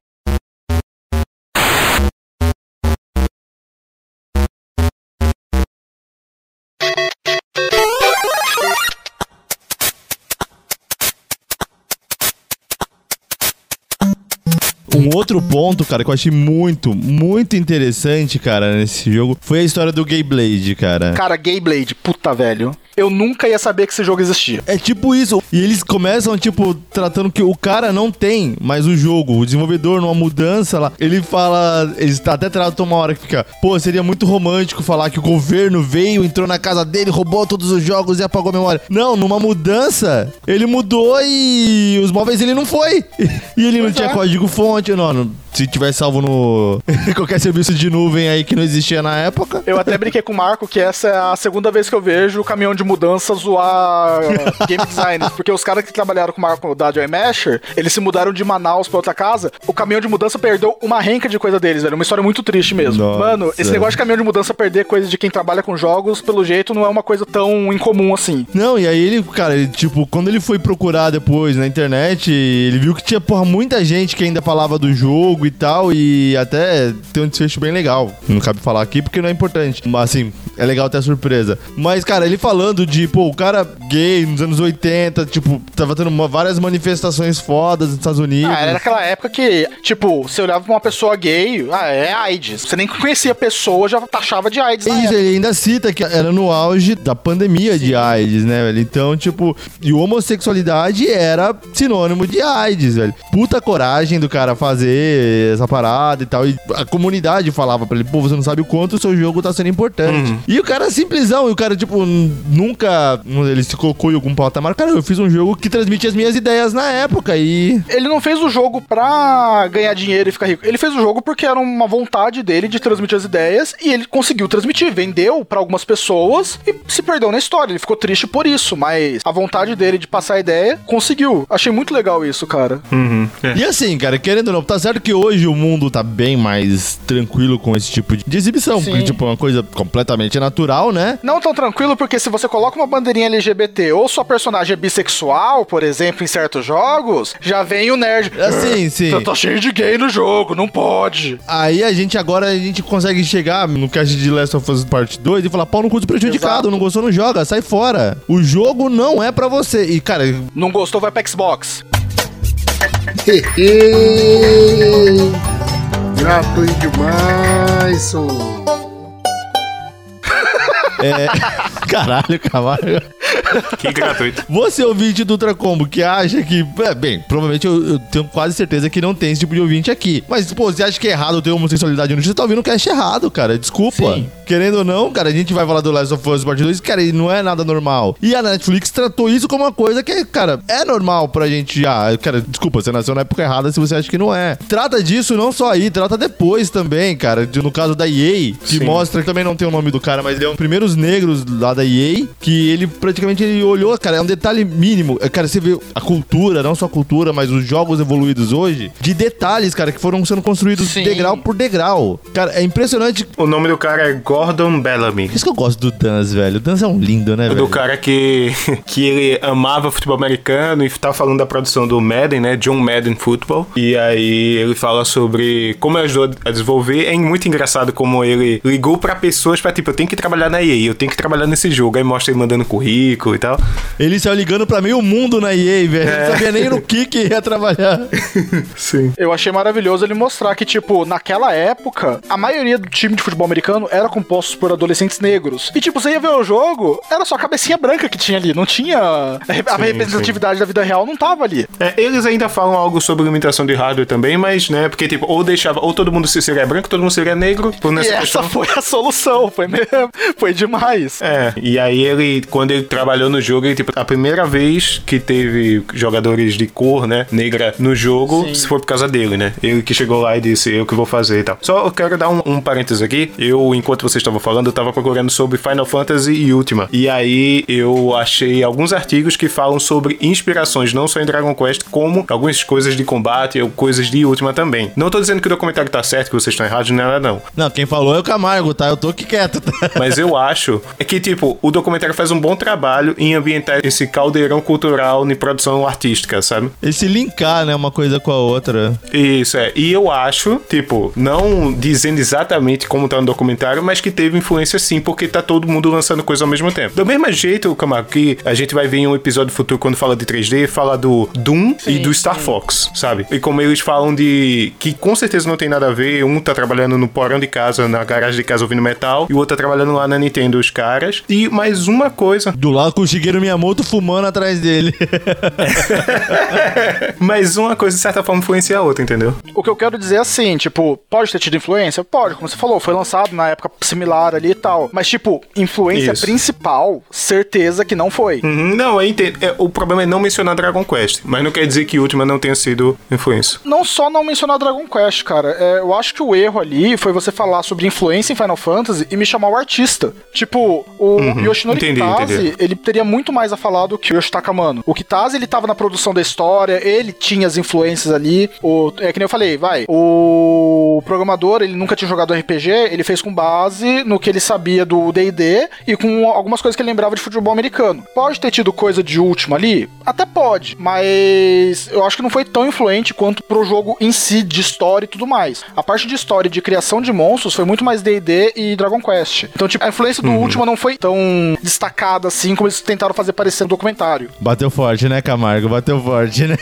Um outro ponto, cara, que eu achei muito, muito interessante, cara, nesse jogo, foi a história do Gay Blade, cara. Cara, Gay Blade, puta velho. Eu nunca ia saber que esse jogo existia. É tipo isso. E eles começam, tipo, tratando que o cara não tem mais o jogo. O desenvolvedor, numa mudança lá, ele fala. Eles até tratam uma hora que fica. Pô, seria muito romântico falar que o governo veio, entrou na casa dele, roubou todos os jogos e apagou a memória. Não, numa mudança, ele mudou e os móveis ele não foi. E ele não Pois tinha é. código fonte, não. não- Se tivesse salvo no. qualquer serviço de nuvem aí que não existia na época. Eu até brinquei com o Marco que essa é a segunda vez que eu vejo o caminhão de mudança zoar uh, game designers. Porque os caras que trabalharam com o da Joy Masher, eles se mudaram de Manaus pra outra casa. O caminhão de mudança perdeu uma renca de coisa deles, velho. Uma história muito triste mesmo. Nossa. Mano, esse negócio de caminhão de mudança perder coisa de quem trabalha com jogos, pelo jeito, não é uma coisa tão incomum assim. Não, e aí ele, cara, ele, tipo, quando ele foi procurar depois na internet, ele viu que tinha, porra, muita gente que ainda falava do jogo e tal, e até tem um desfecho bem legal. Não cabe falar aqui porque não é importante. Mas, assim, é legal ter a surpresa. Mas, cara, ele falando de, pô, o cara gay nos anos 80, tipo, tava tendo uma- várias manifestações fodas nos Estados Unidos. Ah, era naquela época que, tipo, você olhava pra uma pessoa gay, ah, é AIDS. Você nem conhecia a pessoa, já taxava de AIDS. É isso, ele ainda cita que era no auge da pandemia de AIDS, né, velho? Então, tipo, e homossexualidade era sinônimo de AIDS, velho. Puta coragem do cara fazer essa parada e tal. E a comunidade falava pra ele, pô, você não sabe o quanto o seu jogo tá sendo importante. E o cara simplesão, e o cara, tipo, n- nunca. Ele se colocou em algum patamar. Cara, eu fiz um jogo que transmite as minhas ideias na época e. Ele não fez o jogo pra ganhar dinheiro e ficar rico. Ele fez o jogo porque era uma vontade dele de transmitir as ideias e ele conseguiu transmitir. Vendeu pra algumas pessoas e se perdeu na história. Ele ficou triste por isso, mas a vontade dele de passar a ideia conseguiu. Achei muito legal isso, cara. Uhum. É. E assim, cara, querendo ou não, tá certo que hoje o mundo tá bem mais tranquilo com esse tipo de de exibição, Sim. porque, tipo, é uma coisa completamente natural, né? Não tão tranquilo, porque se você coloca uma bandeirinha LGBT ou sua personagem é bissexual, por exemplo, em certos jogos, já vem o nerd. Assim, sim. Tá cheio de gay no jogo, não pode. Aí a gente agora, a gente consegue chegar no cast de Last of Us Part 2 e falar, pau no cu do prejudicado, Exato. não gostou, não joga, sai fora. O jogo não é pra você. E, cara, Não gostou, vai pra Xbox. Gratuito demais, sou. É... Caralho, Camargo. Que gratuito. Você, ouvinte do Ultracombo, que acha que. É, bem, provavelmente eu, eu tenho quase certeza que não tem esse tipo de ouvinte aqui. Mas, pô, você acha que é errado ter homossexualidade no Você tá ouvindo o cast errado, cara. Desculpa. Sim. Querendo ou não, cara, a gente vai falar do Last of Us Part 2, cara, e não é nada normal. E a Netflix tratou isso como uma coisa que, cara, é normal pra gente. Ah, cara, desculpa, você nasceu na época errada se você acha que não é. Trata disso não só aí, trata depois também, cara. No caso da EA, que Sim. mostra que também não tem o nome do cara, mas ele é um dos primeiros negros lá da EA, que ele praticamente ele olhou, cara, é um detalhe mínimo. É, Cara, você vê a cultura, não só a cultura, mas os jogos evoluídos hoje, de detalhes, cara, que foram sendo construídos Sim. degrau por degrau. Cara, é impressionante. O nome do cara é Gordon Bellamy. Por isso que eu gosto do Dance, velho. O Dance é um lindo, né, Do velho? cara que, que ele amava futebol americano e tá falando da produção do Madden, né? John Madden Football. E aí ele fala sobre como ajudou a desenvolver. É muito engraçado como ele ligou pra pessoas pra tipo, eu tenho que trabalhar na EA, eu tenho que trabalhar nesse jogo. Aí mostra ele mandando currículo e tal. Ele saiu ligando pra meio mundo na EA, velho. É. Não sabia nem no que que ia trabalhar. Sim. Eu achei maravilhoso ele mostrar que, tipo, naquela época, a maioria do time de futebol americano era composto por adolescentes negros. E, tipo, você ia ver o jogo, era só a cabecinha branca que tinha ali. Não tinha. A a representatividade da vida real não tava ali. É, eles ainda falam algo sobre limitação de hardware também, mas, né, porque, tipo, ou deixava, ou todo mundo se seria branco, todo mundo seria negro, por E nessa essa questão. foi a solução. Foi mesmo. Foi demais. É, e aí ele, quando ele trabalhou no jogo, ele, tipo, a primeira vez que teve jogadores de cor, né, negra no jogo, Sim. foi por causa dele, né? Ele que chegou lá e disse, eu que vou fazer e tal. Só eu quero dar um, um parênteses aqui. Eu, enquanto vocês estavam falando, eu tava procurando sobre Final Fantasy e Ultima. E aí eu achei alguns artigos que falam sobre inspirações, não só em Dragon Quest, como algumas coisas de combate ou coisas de Ultima também. Não tô dizendo que o documentário tá certo, que vocês estão errados, não é nada não. Não, quem falou é o Camargo, tá? Eu tô aqui quieto, tá? Mas eu acho é que, tipo, o documentário faz um bom trabalho em ambientar esse caldeirão cultural em produção artística, sabe? Esse linkar, né, uma coisa com a outra. Isso, é. E eu acho, tipo, não dizendo exatamente como tá no documentário, mas que teve influência sim, porque tá todo mundo lançando coisa ao mesmo tempo. Do mesmo jeito, Camargo, que a gente vai ver em um episódio futuro quando fala de 3D, fala do Doom e do Star Fox, sabe? E como eles falam de. que com certeza não tem nada a ver, um tá trabalhando no porão de casa, na garagem de casa ouvindo metal, e o outro tá trabalhando lá na Nintendo, os caras. E mais uma coisa. Do lado com o Shigeru Miyamoto fumando atrás dele. mais uma coisa, de certa forma, influencia a outra, entendeu? O que eu quero dizer é assim, tipo, pode ter tido influência? Pode, como você falou, foi lançado na época similar ali e tal. Mas, tipo, influência Isso. principal, certeza que não foi. Uhum, não, eu entendo. É, o problema é não mencionar Dragon Quest, mas não quer dizer que Ultima não tenha sido influência. Não só não mencionar Dragon Quest, cara. É, eu acho que o erro ali foi você falar sobre influência em Final Fantasy e me chamar o artista. Tipo, o Yoshinori Entendi, Kitase, entendi. ele teria muito mais a falar do que o Yoshitaka Mano. O Kitase, ele tava na produção da história, ele tinha as influências ali. O, é que nem eu falei, vai. O programador, ele nunca tinha jogado RPG, ele fez com base no que ele sabia do D&D e com algumas coisas que ele lembrava de futebol americano. Pode ter tido coisa de última ali? Até pode, mas eu acho que não foi tão influente quanto pro jogo em si, de história e tudo mais. A parte de história e de criação de monstros foi muito mais D&D e Dragon Quest. Então, tipo, a influência do último não foi tão destacada assim como eles tentaram fazer parecer no documentário. Bateu forte, né, Camargo? Bateu forte, né?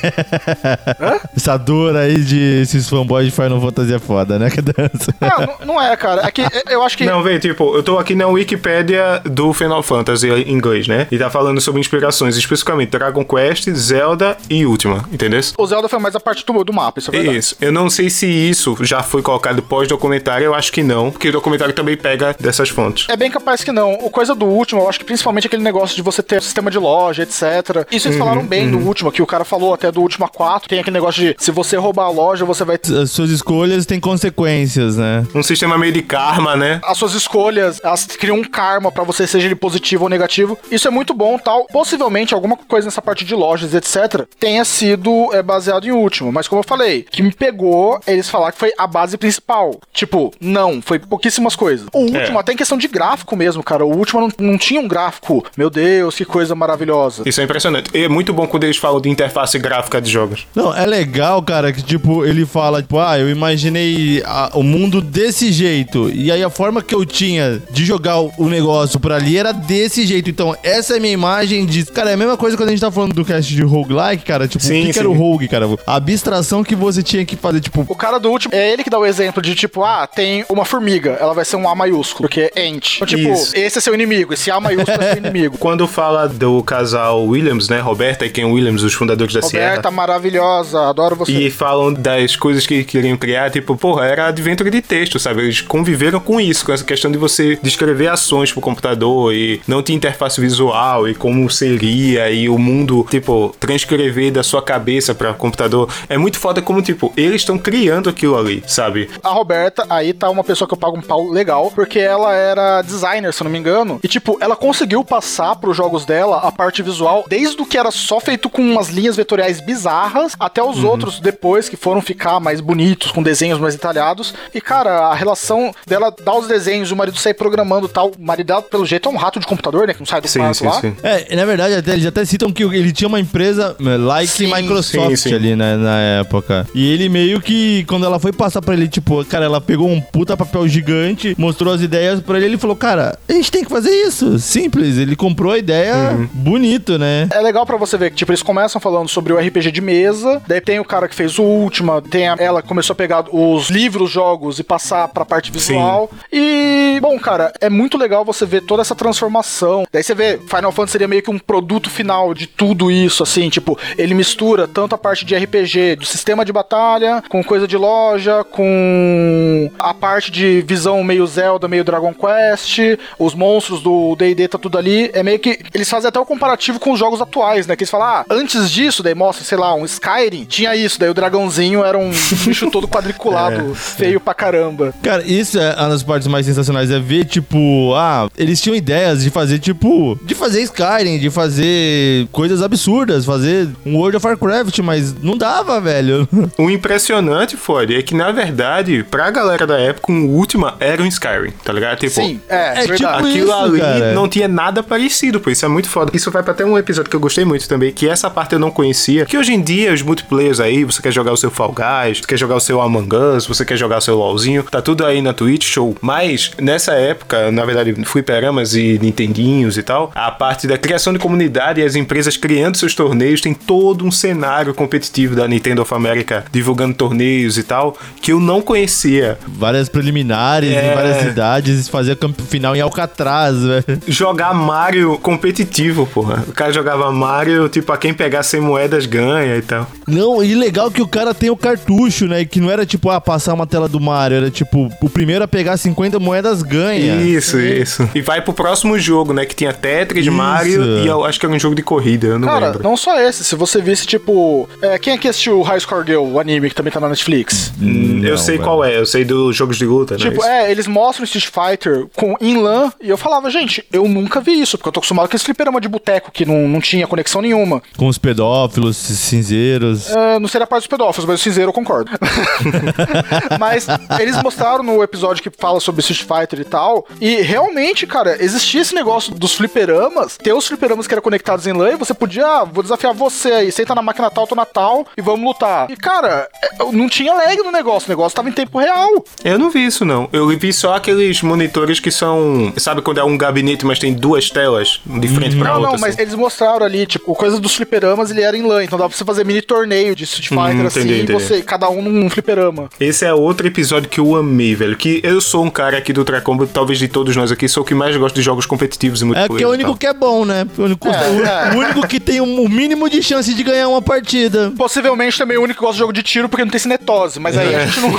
Essa dor aí de esses fanboys de Final Fantasy é foda, né? Que dança. Ah, não, não é, cara. É que eu acho que Não, vê, tipo, eu tô aqui na Wikipédia do Final Fantasy em inglês, né? E tá falando sobre inspirações, especificamente Dragon Quest, Zelda e Ultima, entendeu? o Zelda foi mais a parte do, do mapa, isso é verdade. Isso. Eu não sei se isso já foi colocado pós-documentário, eu acho que não, porque o documentário também pega dessas fontes. É bem capaz que não. O coisa do último, eu acho que principalmente aquele negócio de você ter sistema de loja, etc. Isso eles falaram bem do último, que o cara falou até do último 4. Tem aquele negócio de se você roubar a loja, você vai. As suas escolhas têm consequências, né? Um sistema meio de karma, né? As suas escolhas, elas criam um karma pra você, seja ele positivo ou negativo. Isso é muito bom, tal. Possivelmente alguma coisa nessa parte de lojas, etc., tenha sido é, baseado em último. Mas como eu falei, o que me pegou, é eles falaram que foi a base principal. Tipo, não, foi pouquíssimas coisas. O último, até em questão de gráfico mesmo, cara. O último não, não tinha um gráfico. Meu Deus, que coisa maravilhosa. Isso é impressionante. E é muito bom quando eles falam de interface gráfica de jogos. Não, é legal, cara, que tipo, ele fala, tipo, ah, eu imaginei a- o mundo desse jeito. E aí a forma que eu tinha de jogar o, o negócio pra ali era desse jeito. Então, essa é a minha imagem de. Cara, é a mesma coisa quando a gente tá falando do cast de roguelike, cara. Tipo, Sim, o que, que sim. era o rogue, cara? A abstração que você tinha que fazer, tipo. O cara do último, é ele que dá o exemplo de tipo, ah, tem uma formiga, ela vai ser um A maiúsculo, porque é ent. Então, tipo, Isso. esse é seu inimigo, esse A maiúsculo é seu inimigo. quando fala do casal Williams, né? Roberta e Ken Williams, os fundadores da Roberta, Sierra. maravilhosa, adoro você. E falam das coisas que queriam criar, tipo, porra, era adventure de texto, sabe? Eles conviveram com isso, com essa questão de você descrever ações pro computador e não ter interface visual e como seria e o mundo, tipo, transcrever da sua cabeça pra computador. É muito foda como, tipo, eles estão criando aquilo ali, sabe? A Roberta, aí tá uma pessoa que eu pago um pau legal, porque ela era designer, se eu não me engano. E, tipo, ela conseguiu passar pros jogos dela a parte visual, desde o que era só feito com umas linhas vetoriais bizarras, até os outros depois que foram ficar mais bonitos, com desenhos mais detalhados. E, cara, a relação dela dar os desenhos, o marido sair programando e tal. O marido dela, pelo jeito, é um rato de computador, né? Que não sai do Sim, quarto sim, lá. sim. É, na verdade, até, eles até citam que ele tinha uma empresa eh, like Sim, Microsoft sim, sim. ali né, na época. E ele meio que, quando ela foi passar pra ele, tipo, cara, ela pegou um puta papel gigante, mostrou as ideias pra ele, ele falou, cara, a gente tem que fazer isso. Simples. Ele comprou a ideia bonito, né? É legal pra você ver que, tipo, eles começam falando sobre o RPG de mesa, daí tem o cara que fez o Ultima, tem a- ela que começou a pegar os livros, jogos e passar pra parte visual. E, bom, cara, é muito legal você ver toda essa transformação. Daí você vê, Final Fantasy seria meio que um produto final de tudo isso, assim, tipo, ele mistura tanto a parte de RPG, do sistema de batalha, com coisa de loja, com a parte de visão meio Zelda, meio Dragon Quest, os monstros do D&D tá tudo ali. É meio que eles fazem até o comparativo com os jogos atuais, né? Que eles falam, ah, antes disso, daí mostra, sei lá, um Skyrim, tinha isso, daí o dragãozinho era um bicho todo quadriculado, feio pra caramba. Cara, isso é uma das partes mais sensacionais, é ver, tipo, ah, eles tinham ideias de fazer, tipo, de fazer Skyrim, de fazer coisas absurdas, fazer um World of Warcraft, mas não dava, velho. O impressionante, Ford, é que na verdade, pra galera da época, o Ultima era um Skyrim, tá ligado? Tipo, Sim, é, é verdade. tipo Aquilo isso, ali cara. não tinha nada parecido, pô. Isso é muito foda. Isso vai pra até um episódio que eu gostei muito também, que essa parte eu não conhecia. Que hoje em dia, os multiplayers aí, você quer jogar o seu Fall Guys, você quer jogar o seu Among Us, você quer jogar o seu LOLzinho, tá tudo aí na Twitch, show. Mas, nessa época, na verdade, fliperamas e nintendinhos e tal, a parte da criação de comunidade e as empresas criando seus torneios, tem todo um cenário competitivo da Nintendo of America divulgando torneios e tal, que eu não conhecia. Várias preliminares É. em várias cidades, fazia campo final em Alcatraz, velho. jogar Mario competitivo, porra. O cara jogava Mario, tipo, a quem pegar 100 moedas ganha e tal. Não, e legal que o cara tem o cartucho, né? Que não era tipo, ah, passar uma tela do Mario, era tipo, o primeiro a pegar 50 moedas ganha. Isso, isso. E vai pro próximo jogo, né? Que tinha Tetris, Isso. Mario e eu acho que era um jogo de corrida, eu não Cara, lembro. não só esse, se você visse, tipo. é, quem aqui assistiu High Score Girl, o anime que também tá na Netflix? Hum, eu Não, sei velho. qual é, eu sei dos jogos de luta, Tipo, né? é, eles mostram Street Fighter com em LAN e eu falava, gente, eu nunca vi isso, porque eu tô acostumado com esse fliperama de boteco que não, não tinha conexão nenhuma. Com os pedófilos, cinzeiros. É, não seria a parte dos pedófilos, mas o cinzeiro eu concordo. mas eles mostraram no episódio que fala sobre Street Fighter e tal, e realmente, cara, existia esse negócio dos fliperamas, ter os fliperamas que eram conectados em LAN e você podia, ah, vou desafiar você aí, senta na máquina tal, tô na tal, e vamos lutar. E, cara, é, não tinha lag no negócio, o negócio tava em tempo real. Eu não vi isso, não. Eu vi só aqueles monitores que são. Sabe quando é um gabinete, mas tem duas telas, de frente pra Não, outra? não, mas assim? eles mostraram ali, tipo, coisa dos fliperamas, ele era em LAN, então dá pra você fazer mini torneio de Street Hum, Fighter entendi, assim, entendi. você, cada um num fliperama. Esse é outro episódio que eu amei, velho. Que eu sou um cara aqui do Tracombo, talvez de todos nós aqui, sou o que mais gosta de jogos competitivos e É multiplayer. porque é o único tal. que é bom, né? O único, É, o- é. o único que tem um- o mínimo de chance de ganhar uma partida. Possivelmente também o único que gosta de jogo de tiro porque não tem cinetose, mas aí a gente não.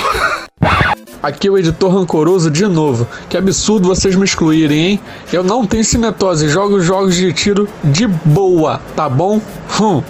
Aqui é o editor rancoroso de novo. Que absurdo vocês me excluírem, hein? Eu não tenho cinetose, jogo jogos de tiro de boa, tá bom? Hum.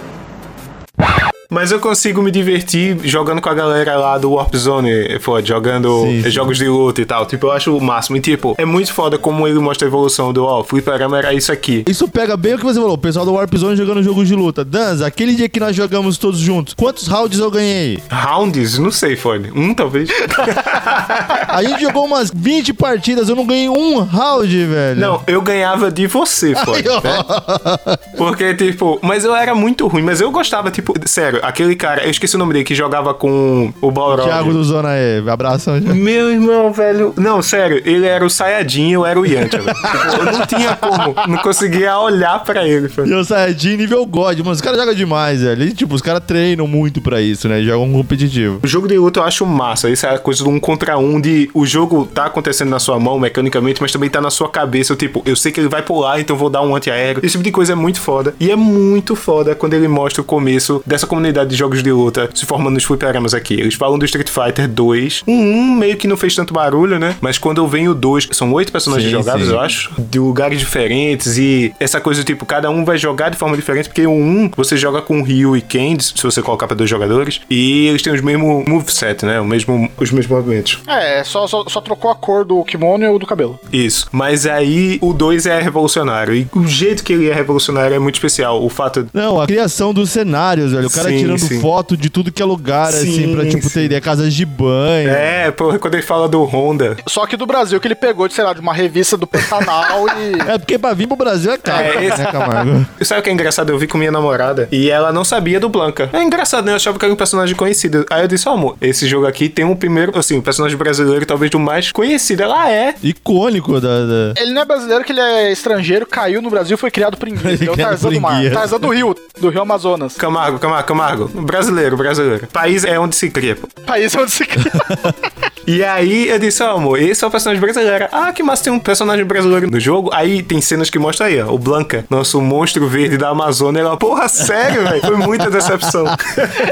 Mas eu consigo me divertir jogando com a galera lá do Warp Zone, pô, jogando Sim, sim. jogos de luta e tal. Tipo, eu acho o máximo. E, tipo, é muito foda como ele mostra a evolução do, ó, fliperama era isso aqui. Isso pega bem o que você falou, o pessoal do Warp Zone jogando jogos de luta. Danza, aquele dia que nós jogamos todos juntos, quantos rounds eu ganhei? Rounds? Não sei, Fone. Um, talvez. A gente jogou umas 20 partidas, eu não ganhei um round, velho. Não, eu ganhava de você, Fone. Né? Porque, tipo, mas eu era muito ruim, mas eu gostava, tipo, sério, Sério, aquele cara, eu esqueci o nome dele, que jogava com o Balrog. Thiago do Zona E, abração. já. Meu irmão, velho. Não, sério, ele era o Sayajin e eu era o Yantia, velho. Eu não tinha como, não conseguia olhar pra ele, velho. E o Saiyajin nível God, mano, os caras jogam demais, velho. E, tipo, os caras treinam muito pra isso, né? Jogam competitivo. O jogo de luta eu acho massa. Isso é a coisa do um contra um, de o jogo tá acontecendo na sua mão mecanicamente, mas também tá na sua cabeça. Eu, tipo, eu sei que ele vai pular, então eu vou dar um antiaéreo. Esse tipo de coisa é muito foda. E é muito foda quando ele mostra o começo dessa comunidade de jogos de luta se formando nos fliperamas aqui. Eles falam do Street Fighter 2. Um 1 meio que não fez tanto barulho, né? Mas quando vem o 2, são oito personagens Sim, jogados, sim. eu acho, de lugares diferentes e essa coisa, tipo, cada um vai jogar de forma diferente, porque o 1 você joga com Ryu e Ken, se você colocar pra dois jogadores, e eles têm os mesmos moveset, né? O mesmo, os mesmos movimentos. É, só, só, só trocou a cor do kimono e o do cabelo. Isso. Mas aí o 2 é revolucionário. E o jeito que ele é revolucionário é muito especial. O fato. Não, a criação dos cenários, velho. O cara Sim, tirando sim. foto de tudo que é lugar, assim, Sim, pra, tipo, sim. ter ideia. Casas de banho. É, porra, quando ele fala do Honda. Só que do Brasil, que ele pegou, de, sei lá, de uma revista do Pantanal e... É porque pra vir pro Brasil é caro, É, esse- né, Camargo? Sabe o que é engraçado? Eu vi com minha namorada e ela não sabia do Blanca. É engraçado, né? Eu achava que era um personagem conhecido. Aí eu disse, ó, amor, esse jogo aqui tem um primeiro, assim, um personagem brasileiro, talvez do mais conhecido. Ela é. Icônico da... da- Ele não é brasileiro, que ele é estrangeiro, caiu no Brasil e foi criado por enguia. Ele É o Tarzan do mar. Tarzan do Rio, do Rio Amazonas. Camargo, Camargo, Camargo. Brasileiro, brasileiro. País é onde se cria, pô. País onde se cria. E aí eu disse, ó, amor, esse é o personagem brasileiro. Ah, que massa, tem um personagem brasileiro no jogo. Aí tem cenas que mostram aí, ó, o Blanca, nosso monstro verde da Amazônia. Ela, porra, sério, velho? Foi muita decepção.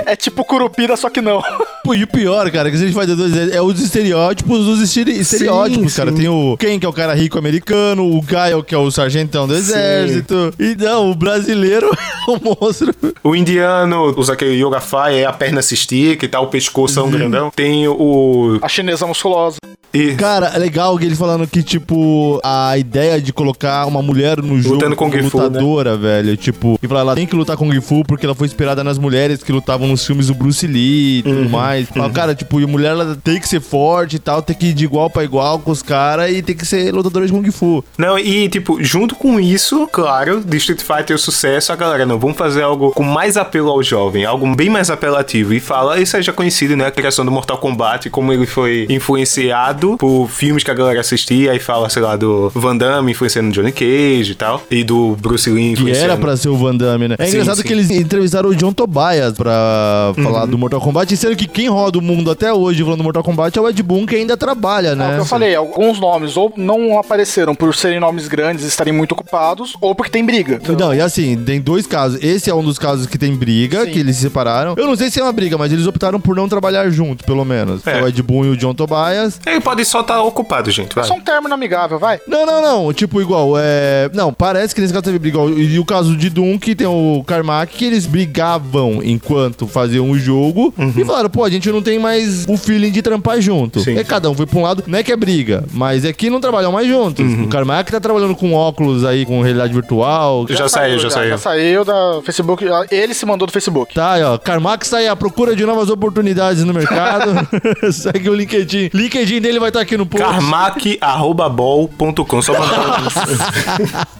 é tipo Curupira, só que não. Pô, e o pior, cara, que a gente faz dois é, é os estereótipos dos estere- estereótipos, sim. cara. Tem o Ken, que é o cara rico americano, o Gaio, que é o sargentão do exército. E não, o brasileiro é o monstro. O indiano usa aquele yoga fire, a perna se estica e tal, o pescoço é um grandão. Tem o. A chinesa musculosa. E Cara, é legal ele falando que, tipo, a ideia de colocar uma mulher no jogo Lutando Kung Fu, né? lutadora, velho, tipo, e falar, ela tem que lutar Kung Fu porque ela foi inspirada nas mulheres que lutavam nos filmes do Bruce Lee e tudo Uhum. mais. Fala, cara, tipo, e a mulher ela tem que ser forte e tal, tem que ir de igual pra igual com os caras e tem que ser lutadora de Kung Fu. Não, e tipo, junto com isso, claro, de Street Fighter o sucesso, a galera, não, vamos fazer algo com mais apelo ao jovem, algo bem mais apelativo. E fala, isso aí já conhecido, né? A criação do Mortal Kombat, como ele foi influenciado por filmes que a galera assistia, e fala, sei lá, do Van Damme influenciando Johnny Cage e tal, e do Bruce Lee Que influenciando. era pra ser o Van Damme, né? É Sim, engraçado sim. que eles entrevistaram o John Tobias pra falar Uhum. do Mortal Kombat, e sendo que quem roda o mundo até hoje falando do Mortal Kombat é o Ed Boon, que ainda trabalha, É o né? que eu falei, alguns nomes ou não apareceram por serem nomes grandes e estarem muito ocupados, ou porque tem briga. Não, e assim, tem dois casos. Esse é um dos casos que tem briga, Sim. que eles se separaram. Eu não sei se é uma briga, mas eles optaram por não trabalhar juntos, pelo menos. É. O Ed Boon e o John Tobias. Ele pode só estar ocupado, gente, vai. Só um término amigável, vai. Não, não, não. Tipo, igual, é. Não, parece que nesse caso teve briga. E o caso de Doom, que tem o Carmack, que eles brigavam enquanto faziam o jogo. E falaram, pô, a gente não tem mais o feeling de trampar junto. Uhum. Sim. E cada um foi pra um lado. Não é que é briga, mas é que não trabalham mais juntos. Uhum. O Carmack tá trabalhando com óculos aí, com realidade virtual. Já saiu, já saiu. Já saiu da Facebook. Ele se mandou do Facebook. Tá aí, ó. Carmack aí à procura de novas oportunidades no mercado. Segue o LinkedIn. LinkedIn dele vai estar aqui no post. Carmack.bol.com, só mandar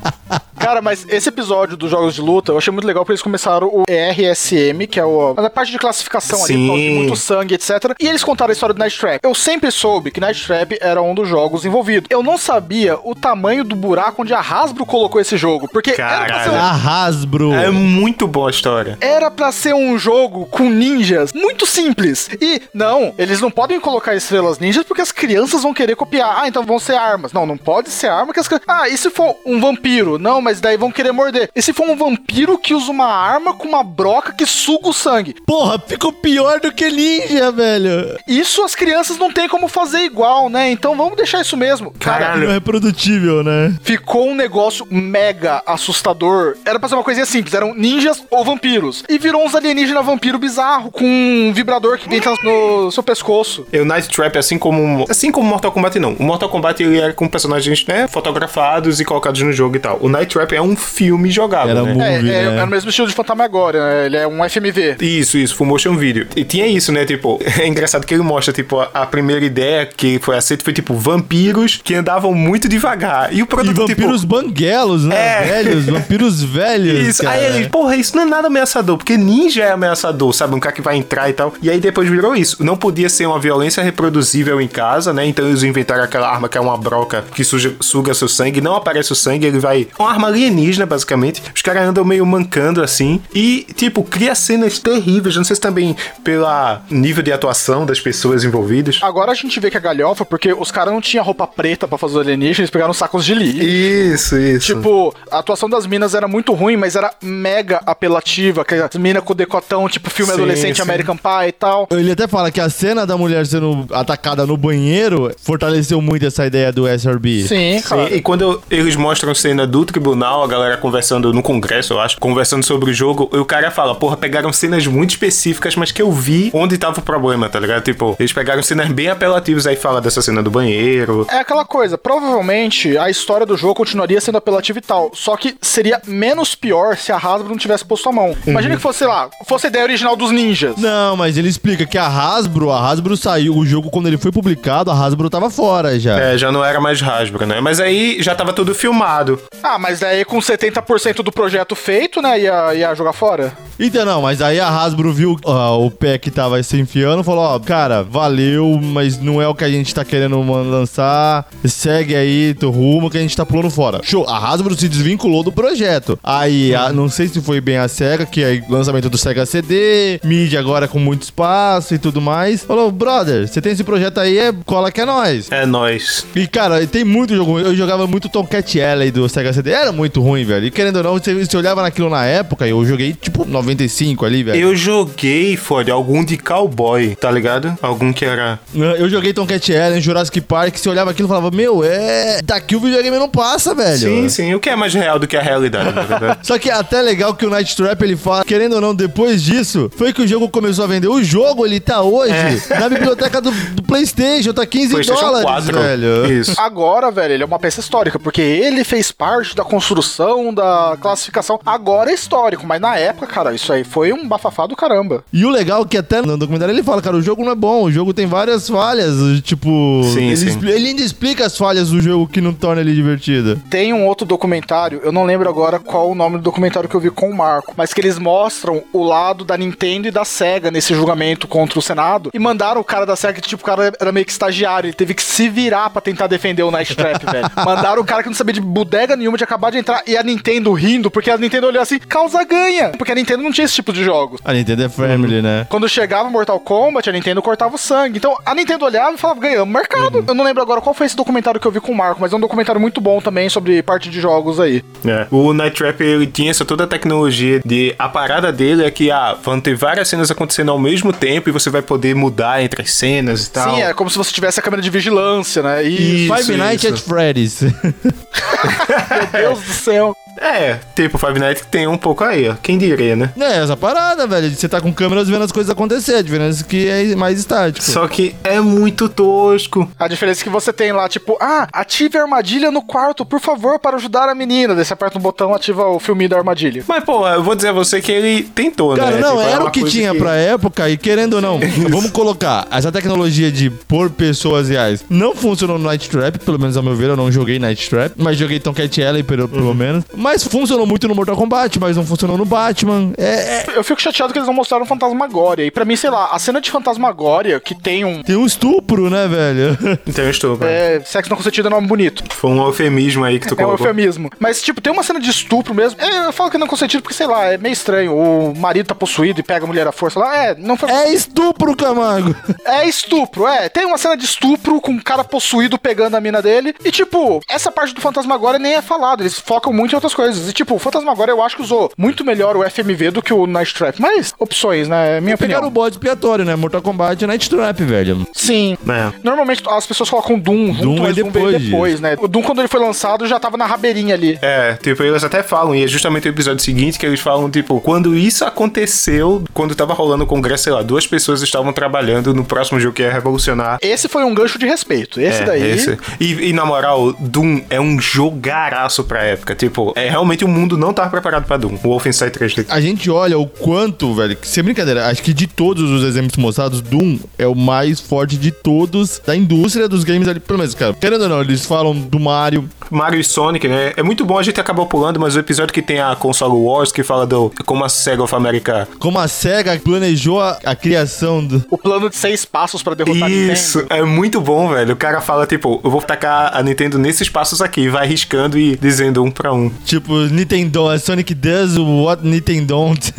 Cara, mas esse episódio dos jogos de luta eu achei muito legal porque eles começaram o ERSM, que é o, a parte de classificação ali, Sim. de muito sangue, etc. E eles contaram a história do Night Trap. Eu sempre soube que Night Trap era um dos jogos envolvidos. Eu não sabia o tamanho do buraco onde a Hasbro colocou esse jogo. Porque era pra, ser um, A Hasbro. É muito boa a história. era pra ser um jogo com ninjas muito simples. E, não, eles não podem colocar estrelas ninjas porque as crianças vão querer copiar. Ah, então vão ser armas. Não, não pode ser arma que as crianças... Ah, e se for um vampiro? Não, mas daí vão querer morder. E se for um vampiro que usa uma arma com uma broca que suga o sangue? Porra, ficou pior do que ninja, velho. Isso as crianças não têm como fazer igual, né? Então vamos deixar isso mesmo. Cara, Caralho. Não é reprodutível, né? ficou um negócio mega assustador. Era pra ser uma coisinha simples, eram ninjas ou vampiros. E virou uns alienígena vampiro bizarro, com um vibrador que entra no seu pescoço. E o Night Trap, assim como. Assim como Mortal Kombat, não. O Mortal Kombat ele era com personagens, né, fotografados e colocados no jogo e tal. O Night Trap é um filme jogável, Era né? mu- É, Movie, é, né? é no mesmo estilo de Fantasmagoria, né? Ele é um FMV. Isso, isso, full motion video. E tinha isso, né? Tipo, é engraçado que ele mostra, tipo, a, a primeira ideia que foi aceita foi, tipo, vampiros que andavam muito devagar. E o E produto, vampiros tipo. banguelos, né? É. Velhos, vampiros velhos. Isso, cara. aí ele, porra, isso não é nada ameaçador, porque ninja é ameaçador, sabe? Um cara que vai entrar e tal. E aí depois virou isso. Não podia ser uma violência reproduzível em casa, né? Então eles inventaram aquela arma que é uma broca que suja- suga seu sangue, não aparece o sangue, ele vai. Uma arma alienígena, basicamente. Os caras andam meio mancando assim. E, tipo, cria cenas terríveis. Não sei se também pela nível de atuação das pessoas envolvidas. Agora a gente vê que é galhofa porque os caras não tinham roupa preta pra fazer o alienígena, eles pegaram sacos de lixo. Isso, isso. Tipo, a atuação das minas era muito ruim, mas era mega apelativa. Aquelas minas com decotão, tipo filme Sim, adolescente sim. American Pie e tal. Ele até fala que a cena da mulher sendo atacada no banheiro fortaleceu muito essa ideia do SRB. Sim, cara. Sim, e quando eles mostram cena do tribunal, a galera conversando no congresso, eu acho, conversando sobre o jogo, e o cara fala, porra, pegaram cenas muito específicas, mas que eu vi onde tava o problema, tá ligado? Tipo, eles pegaram cenas bem apelativas, aí fala dessa cena do banheiro. É aquela coisa, provavelmente a história do jogo continuaria sendo apelativa e tal, só que seria menos pior se a Hasbro não tivesse posto a mão. Imagina que fosse, sei lá, fosse a ideia original dos ninjas. Não, mas ele explica que a Hasbro, a Hasbro saiu, o jogo quando ele foi publicado, a Hasbro tava fora já. É, já não era mais Hasbro, né? Mas aí já tava tudo filmado. Ah, mas daí com 70% do projeto feito, né, ia, ia jogar fora? Então não, mas aí a Hasbro viu ó, o pé que tava se enfiando e falou, ó, cara, valeu, mas não é o que a gente tá querendo lançar, segue aí teu rumo que a gente tá pulando fora. Show, a Hasbro se desvinculou do projeto. Aí, a- não sei se foi bem a SEGA, que aí lançamento do SEGA CD, mídia agora com muito espaço e tudo mais. Falou, brother, você tem esse projeto aí, é cola que é nós. É nóis. E, cara, tem muito jogo. Eu jogava muito Tomcat Alley do Sega CD. Era muito ruim, velho. E querendo ou não, você, você olhava naquilo na época, eu joguei, tipo, 95 ali, velho. Eu joguei, Ford, algum de cowboy, tá ligado? Algum que era. Eu joguei Tomcat Alley, Jurassic Park, você olhava aquilo e falava, meu, é... Daqui o videogame não passa, velho. Sim, sim. O que é mais real do que a realidade, na verdade? Só que é até legal que o Night Trap ele fala, querendo ou não, depois disso, foi que o jogo começou a vender. O jogo, ele tá hoje na biblioteca do, do PlayStation, tá 15 PlayStation dólares, 4. velho. Isso. Agora, velho, ele é uma peça histórica, porque ele fez parte da construção, da classificação. Agora é histórico, mas na época, cara, isso aí foi um bafafá do caramba. E o legal é que até no documentário ele fala, cara, o jogo não é bom, o jogo tem várias falhas, tipo... Sim, ele, sim. ele ainda explica as falhas do jogo que não torna ele divertido. Tem um outro documentário, eu não lembro agora qual o nome do documentário que eu vi com o Marco, mas que eles mostram o lado da Nintendo e da SEGA nesse julgamento contra o Senado e mandaram o cara da SEGA que, tipo, o cara era meio que estagiário, ele teve que se virar pra tentar defender o Night Trap, velho. Mandaram o cara que não sabia de bodega nenhuma, de acabar de entrar, e a Nintendo rindo, porque a Nintendo olhou assim, causa ganha, porque a Nintendo não tinha esse tipo de jogos. A Nintendo é family, né? Quando chegava Mortal Kombat, a Nintendo cortava o sangue. Então a Nintendo olhava e falava, ganhamos mercado. Eu não lembro agora qual foi esse documentário que eu vi com o Marco, mas é um documentário muito bom também sobre parte de jogos aí. É. O Night Trap, ele tinha essa toda a tecnologia de... A parada dele é que, ah, vão ter várias cenas acontecendo ao mesmo tempo e você vai poder mudar entre as cenas e tal. Sim, é como se você tivesse a câmera de vigilância, né? E, Isso, Five Nights at. Freddy's. meu Deus do céu. É, tipo, Five Nights tem um pouco aí, ó. Quem diria, né? é, essa parada, velho. Você tá com câmeras vendo as coisas acontecer. A diferença é que é mais estático. Só que é muito tosco. A diferença é que você tem lá, tipo, ah, ative a armadilha no quarto, por favor, para ajudar a menina. Daí você aperta um botão, ativa o filminho da armadilha. Mas, pô, eu vou dizer a você que ele tentou, Cara, né? não, Tipo, é era o que tinha pra época e querendo ou não, vamos colocar, essa tecnologia de pôr pessoas reais não funcionou no Night Trap, pelo menos ao meu ver, eu não joguei Night Trap, mas joguei Tomcat Alley pelo, pelo menos. Mas funcionou muito no Mortal Kombat, mas não funcionou no Batman. É, é- Eu fico chateado que eles não mostraram Fantasmagória. E pra mim, sei lá, a cena de Fantasmagória, que tem um. tem um estupro, né, velho? Então eu estou, cara. É, sexo não consentido é nome bonito. Foi um eufemismo aí que tu É um colocou. eufemismo. Mas, tipo, tem uma cena de estupro mesmo. É, eu falo que não consentido porque, sei lá, é meio estranho. O marido tá possuído e pega a mulher à força lá. É, não foi. É estupro, Camargo. É estupro, é. Tem uma cena de estupro com um cara possuído pegando a mina dele. E, tipo, essa parte do Fantasmagória nem é falado. Eles focam muito em outras coisas. E, tipo, o Fantasmagória eu acho que usou muito melhor o FMV do que o Night Trap. Mas, opções, né? É Minha opinião. Pegaram o bode expiatório, né? Mortal Kombat e Night Trap, velho. Sim. É. Normalmente as pessoas colocam Doom junto, Doom mas é Doom depois depois, né? O Doom, quando ele foi lançado, já tava na rabeirinha ali. É, tipo, eles até falam, e é justamente o episódio seguinte que eles falam, tipo, quando isso aconteceu, quando tava rolando o congresso, sei lá, duas pessoas estavam trabalhando no próximo jogo que ia revolucionar. Esse foi um gancho de respeito. Esse É, daí. esse. E, e, na moral, Doom é um jogaraço pra época. Tipo, é É, realmente o mundo não tava preparado pra Doom. O Wolfenstein 3D. A gente olha o quanto, velho, que sem brincadeira, acho que de todos os exemplos mostrados, Doom é o mais forte de todos da indústria dos games ali. Pelo menos, cara, querendo ou não, eles falam do Mario. Mario e Sonic, né? É muito bom, a gente acabou pulando, mas o episódio que tem a console Wars, que fala do como a Sega of America. Como a SEGA planejou a, a criação do. O plano de seis passos pra derrotar a Nintendo. Isso, é muito bom, velho. O cara fala, tipo, eu vou tacar a Nintendo nesses passos aqui, vai riscando e dizendo um pra um. Tipo, Nintendo, a Sonic does what Nintendo don't.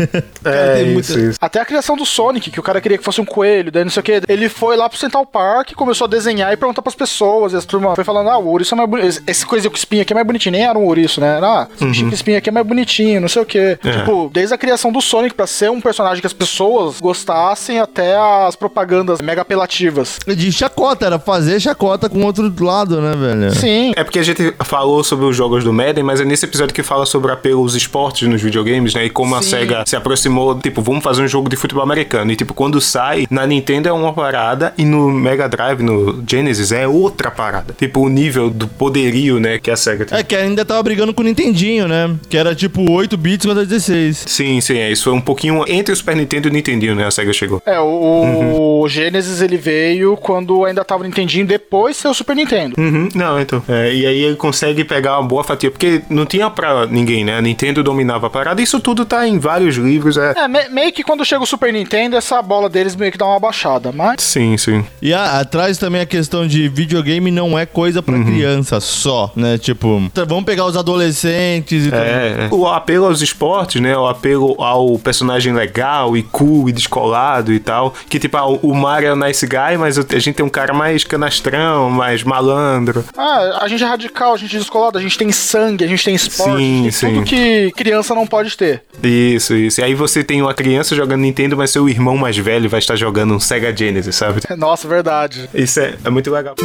Cara, tem muita- É, isso. Até a criação do Sonic, que o cara queria que fosse um coelho, daí não sei o que. Ele foi lá pro Central Park, começou a desenhar e perguntar pras pessoas. E as turmas foi falando: ah, o ouriço é mais bonito. Esse- Esse coisa com espinha aqui é mais bonitinho. Nem era um ouriço, né? Ah, esse bichinho com espinha aqui é mais bonitinho, não sei o que. Tipo, desde a criação do Sonic pra ser um personagem que as pessoas gostassem até as propagandas mega apelativas. De chacota, era fazer chacota com o outro lado, né, velho? Sim. É porque a gente falou sobre os jogos do Madden, mas é nesse episódio que fala sobre o apelo aos esportes nos videogames, né? E como a Sim. SEGA se aproximou, tipo, vamos fazer um jogo de futebol americano. E, tipo, quando sai, na Nintendo é uma parada e no Mega Drive, no Genesis, é outra parada. Tipo, o nível do poderio, né, que a SEGA tem. É que ainda tava brigando com o Nintendinho, né? Que era tipo 8 bits contra 16. Sim, sim, é. Isso foi um pouquinho entre o Super Nintendo e o Nintendinho, né? A SEGA chegou. É, o, o Genesis ele veio quando ainda tava no Nintendinho, depois saiu o Super Nintendo. Uhum, não, então. É, e aí ele consegue pegar uma boa fatia, porque não tinha pra ninguém, né? A Nintendo dominava a parada. Isso tudo tá em vários livros, é. É, me- meio que quando chega o Super Nintendo, essa bola deles meio que dá uma baixada, mas. Sim, sim. E a- atrás também a questão de videogame não é coisa pra criança só, né? Tipo, tá, vamos pegar os adolescentes e tudo. É, é. o apelo aos esportes, né? O apelo ao personagem legal e cool e descolado e tal. Que tipo, ah, o Mario é o nice guy, mas a gente tem um cara mais canastrão, mais malandro. Ah, a gente é radical, a gente é descolado, a gente tem sangue, a gente tem Sim, tem sim. tudo que criança não pode ter. Isso, isso. E aí você tem uma criança jogando Nintendo, mas seu irmão mais velho vai estar jogando um Sega Genesis, sabe? Nossa, verdade. Isso é, é muito legal.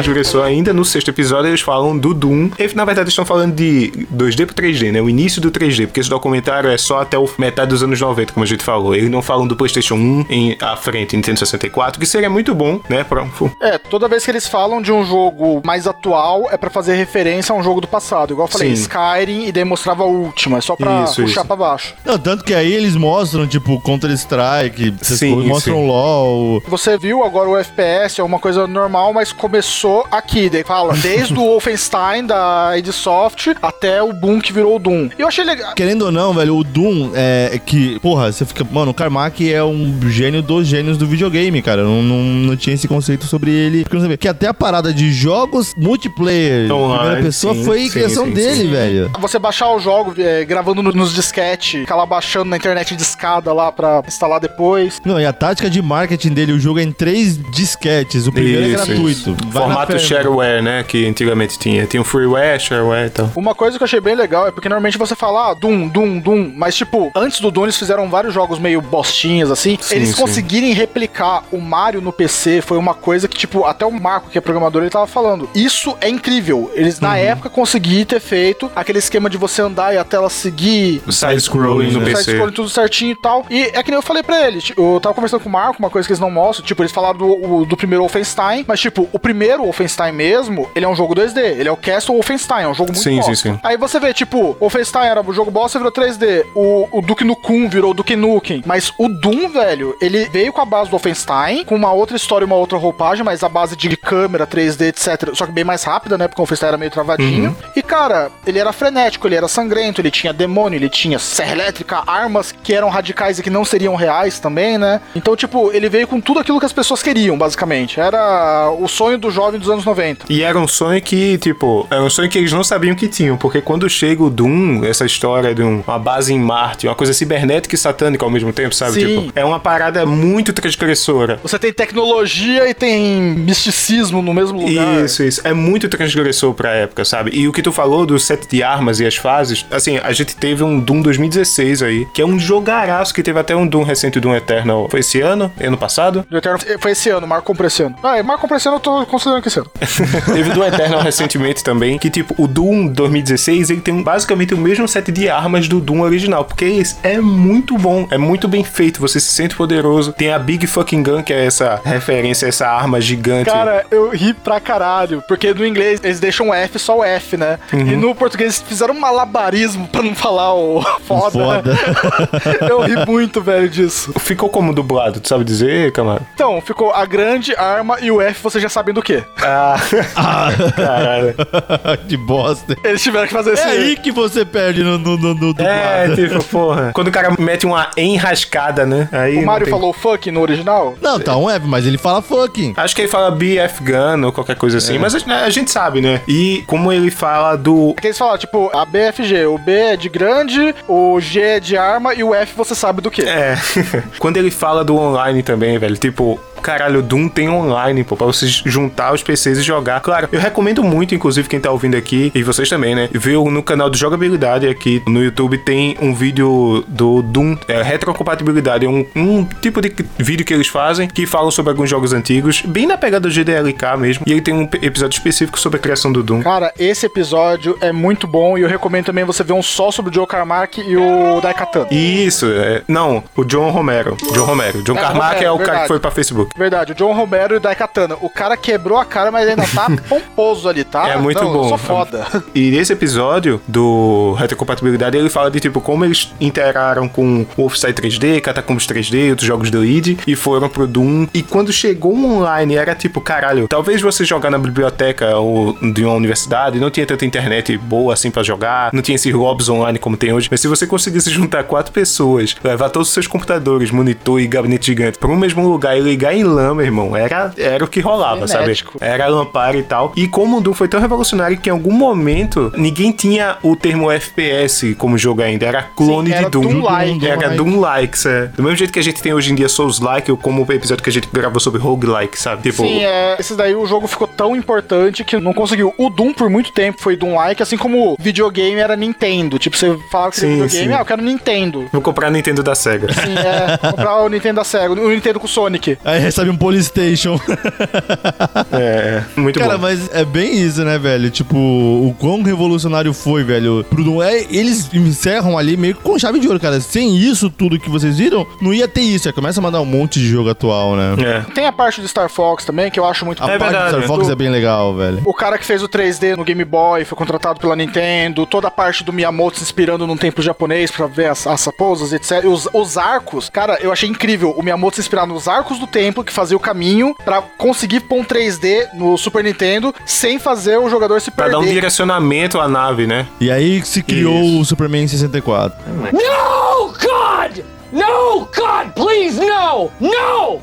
Mais transgressor ainda, no sexto episódio eles falam do Doom. E, na verdade, eles estão falando de 2D pro 3D, né? O início do 3D, porque esse documentário é só até o metade dos anos 90, como a gente falou. Eles não falam do PlayStation 1 em, à frente, Nintendo 64, que seria muito bom, né? Pra, um- É, toda vez que eles falam de um jogo mais atual, é pra fazer referência a um jogo do passado. Igual eu falei, Sim. Skyrim e daí mostrava a última, é só pra Isso, puxar isso. pra baixo. Não, tanto que aí eles mostram, tipo, Counter-Strike, mostram sim. LOL. Você viu agora o FPS, é uma coisa normal, mas começou aqui. Daí fala, desde o Wolfenstein da id Soft até o boom que virou o Doom. E eu achei legal. Querendo ou não, velho, o Doom é que, porra, você fica. Mano, o Carmack é um gênio dos gênios do videogame, cara. Não, não, não tinha esse conceito sobre ele. Porque não sabia. Que até a parada de jogos multiplayer, Online, primeira pessoa, sim, foi sim, criação sim, dele, sim. velho. Você baixar o jogo é, gravando no- nos disquete, ficar lá baixando na internet de escada lá pra instalar depois. Não, e a tática de marketing dele, o jogo é em três disquetes. O primeiro é Isso, gratuito. isso. Vai na Formato shareware, né? Que antigamente tinha. Tinha o freeware, shareware e tal. Uma coisa que eu achei bem legal é porque normalmente você fala, ah, Doom, Doom, Doom, mas tipo, antes do Doom eles fizeram vários jogos meio bostinhas assim. Sim, eles sim. conseguirem replicar o Mario no PC foi uma coisa que, tipo, até o Marco, que é programador, ele tava falando. Isso é incrível. Eles, na Uhum. época, conseguiram ter feito aquele esquema de você andar e a tela seguir. O side-scrolling no Sai PC. escolhendo tudo certinho e tal. E é que nem eu falei pra ele. tipo, Eu tava conversando com o Marco, uma coisa que eles não mostram. Tipo, eles falaram do, do primeiro Wolfenstein. Mas, tipo, o primeiro Wolfenstein mesmo, ele é um jogo 2D. Ele é o Castle Wolfenstein. É um jogo muito Sim, bosta. sim, sim. Aí você vê, tipo, Wolfenstein era o jogo bosta virou 3D. O, o Duke Nukem virou Duke Nukem. Mas o Doom, velho, ele veio com a base do Wolfenstein, com uma outra história e uma outra roupagem, mas a base de câmera, 3D, etc. Só que bem mais rápida, né? Porque o Wolfenstein era meio travadinho. E, cara, ele era frenético, ele era sangrento, ele tinha demônio, ele tinha serra elétrica, armas que eram radicais e que não seriam reais também, né? Então, tipo, ele veio com tudo aquilo que as pessoas queriam, basicamente. Era o sonho do jovem dos anos 90. E era um sonho que, tipo, era um sonho que eles não sabiam que tinham, porque quando chega o Doom, essa história de um- uma base em Marte, uma coisa cibernética e satânica ao mesmo tempo, sabe? Sim. Tipo, é uma parada muito transgressora. Você tem tecnologia e tem misticismo no mesmo lugar. Isso, isso. É muito transgressor pra época, sabe? E o que tu falou do set de armas e as fases, assim, a gente teve um Doom 2016 aí, que é um jogaraço que teve até um Doom recente, Doom Eternal. Foi esse ano? Ano passado? Do Eterno foi esse ano, marcou pra esse ano. Ah, marcou pra esse ano, eu tô considerando ano. Teve Doom Eternal recentemente também, que tipo, o Doom 2016, ele tem basicamente o mesmo set de armas do Doom original, porque esse é muito bom, é muito bem feito, você se sente poderoso. Tem a Big Fucking Gun, que é essa referência, essa arma gigante. Cara, eu ri pra caralho, porque no inglês eles deixam o F só o F, né? E no português fizeram um malabarismo pra não falar o foda. Foda. eu ri muito, velho, disso. Ficou como dublado, tu sabe dizer, Camaro? Então, ficou a grande arma e o F, vocês já sabem do que. Ah, caralho. que bosta. Eles tiveram que fazer É esse. aí que você perde no, no, no, no É, dublado. tipo, porra. Quando o cara mete uma enrascada, né? Aí O Mario tem- falou fuck no original? Não, tá um F, mas ele fala fucking. Acho que ele fala BF Gun ou qualquer coisa assim, mas a, a gente sabe, né? E como ele fala do. É que eles falaram, tipo, a BFG, o B é de grande, o G é de arma e o F você sabe do que. É. Quando ele fala do online também, velho, tipo. Caralho, Doom tem online, pô, pra vocês juntar os PCs e jogar. Claro, eu recomendo muito, inclusive, quem tá ouvindo aqui, e vocês também, né? Ver no canal de jogabilidade aqui no YouTube tem um vídeo do Doom, é, retrocompatibilidade. É um, um tipo de vídeo que eles fazem que falam sobre alguns jogos antigos, bem na pegada do GDLK mesmo. E ele tem um episódio específico sobre a criação do Doom. Cara, esse episódio é muito bom e eu recomendo também você ver um só sobre o Joe Carmack e o Daikatana. Isso, é. Não, o John Romero. John Romero. John É, Carmack Romero, é o cara verdade. que foi pra Facebook. Verdade, o John Romero e o Daikatana. O cara quebrou a cara, mas ainda tá pomposo ali, tá? É muito Não, bom. Eu sou foda. E nesse episódio do Retrocompatibilidade, ele fala de tipo como eles interaram com o Wolfenstein 3D, Catacombs 3D, outros jogos do id e foram pro Doom. E quando chegou online, era tipo, caralho, talvez você jogar na biblioteca ou de uma universidade, não tinha tanta internet boa assim pra jogar, não tinha esses lobbies online como tem hoje. Mas se você conseguisse juntar quatro pessoas, levar todos os seus computadores, monitor e gabinete gigante pra um mesmo lugar e ligar em LAN, meu irmão, era, era o que rolava, sabe? Era Lampara e tal. E como o Doom foi tão revolucionário que em algum momento ninguém tinha o termo FPS como jogo ainda. Era clone Sim, era de Doom. Doom-like. Era Doom-like. Doom-likes, é. Do mesmo jeito que a gente tem hoje em dia Souls-like, ou como o episódio que a gente gravou sobre Roguelike, sabe? Tipo, Sim, é, esse daí o jogo ficou tão importante que não conseguiu. O Doom por muito tempo foi Doom-like, assim como o videogame era Nintendo. Tipo, você falava que Sim, queria videogame, sim. ah, eu quero Nintendo. vou comprar a Nintendo da SEGA. Sim, é, comprar o Nintendo da Sega, o Nintendo com o Sonic. Aí recebe um Polystation. é, muito Cara, bom. mas é bem isso, né, velho? Tipo, o quão revolucionário foi, velho. Pro. É, eles encerram ali meio que com chave de ouro, cara. Sem isso tudo que vocês viram, não ia ter isso. Já começa a mandar um monte de jogo atual, né? É. Tem a parte do Star Fox também, que eu acho muito A É parte verdade. do Star Fox Do- é bem legal, velho. O cara que fez o 3D no Game Boy foi contratado pela Nintendo. Toda a parte do Miyamoto se inspirando num templo japonês pra ver as, as raposas, etc. E os, os arcos, cara, eu achei incrível. O Miyamoto se inspirar nos arcos do templo que fazia o caminho pra conseguir pôr um 3D no Super Nintendo sem fazer o jogador se Pra perder. dar um direcionamento à nave, né? E aí se criou o Superman 64. No, God! No, God, please, no! No!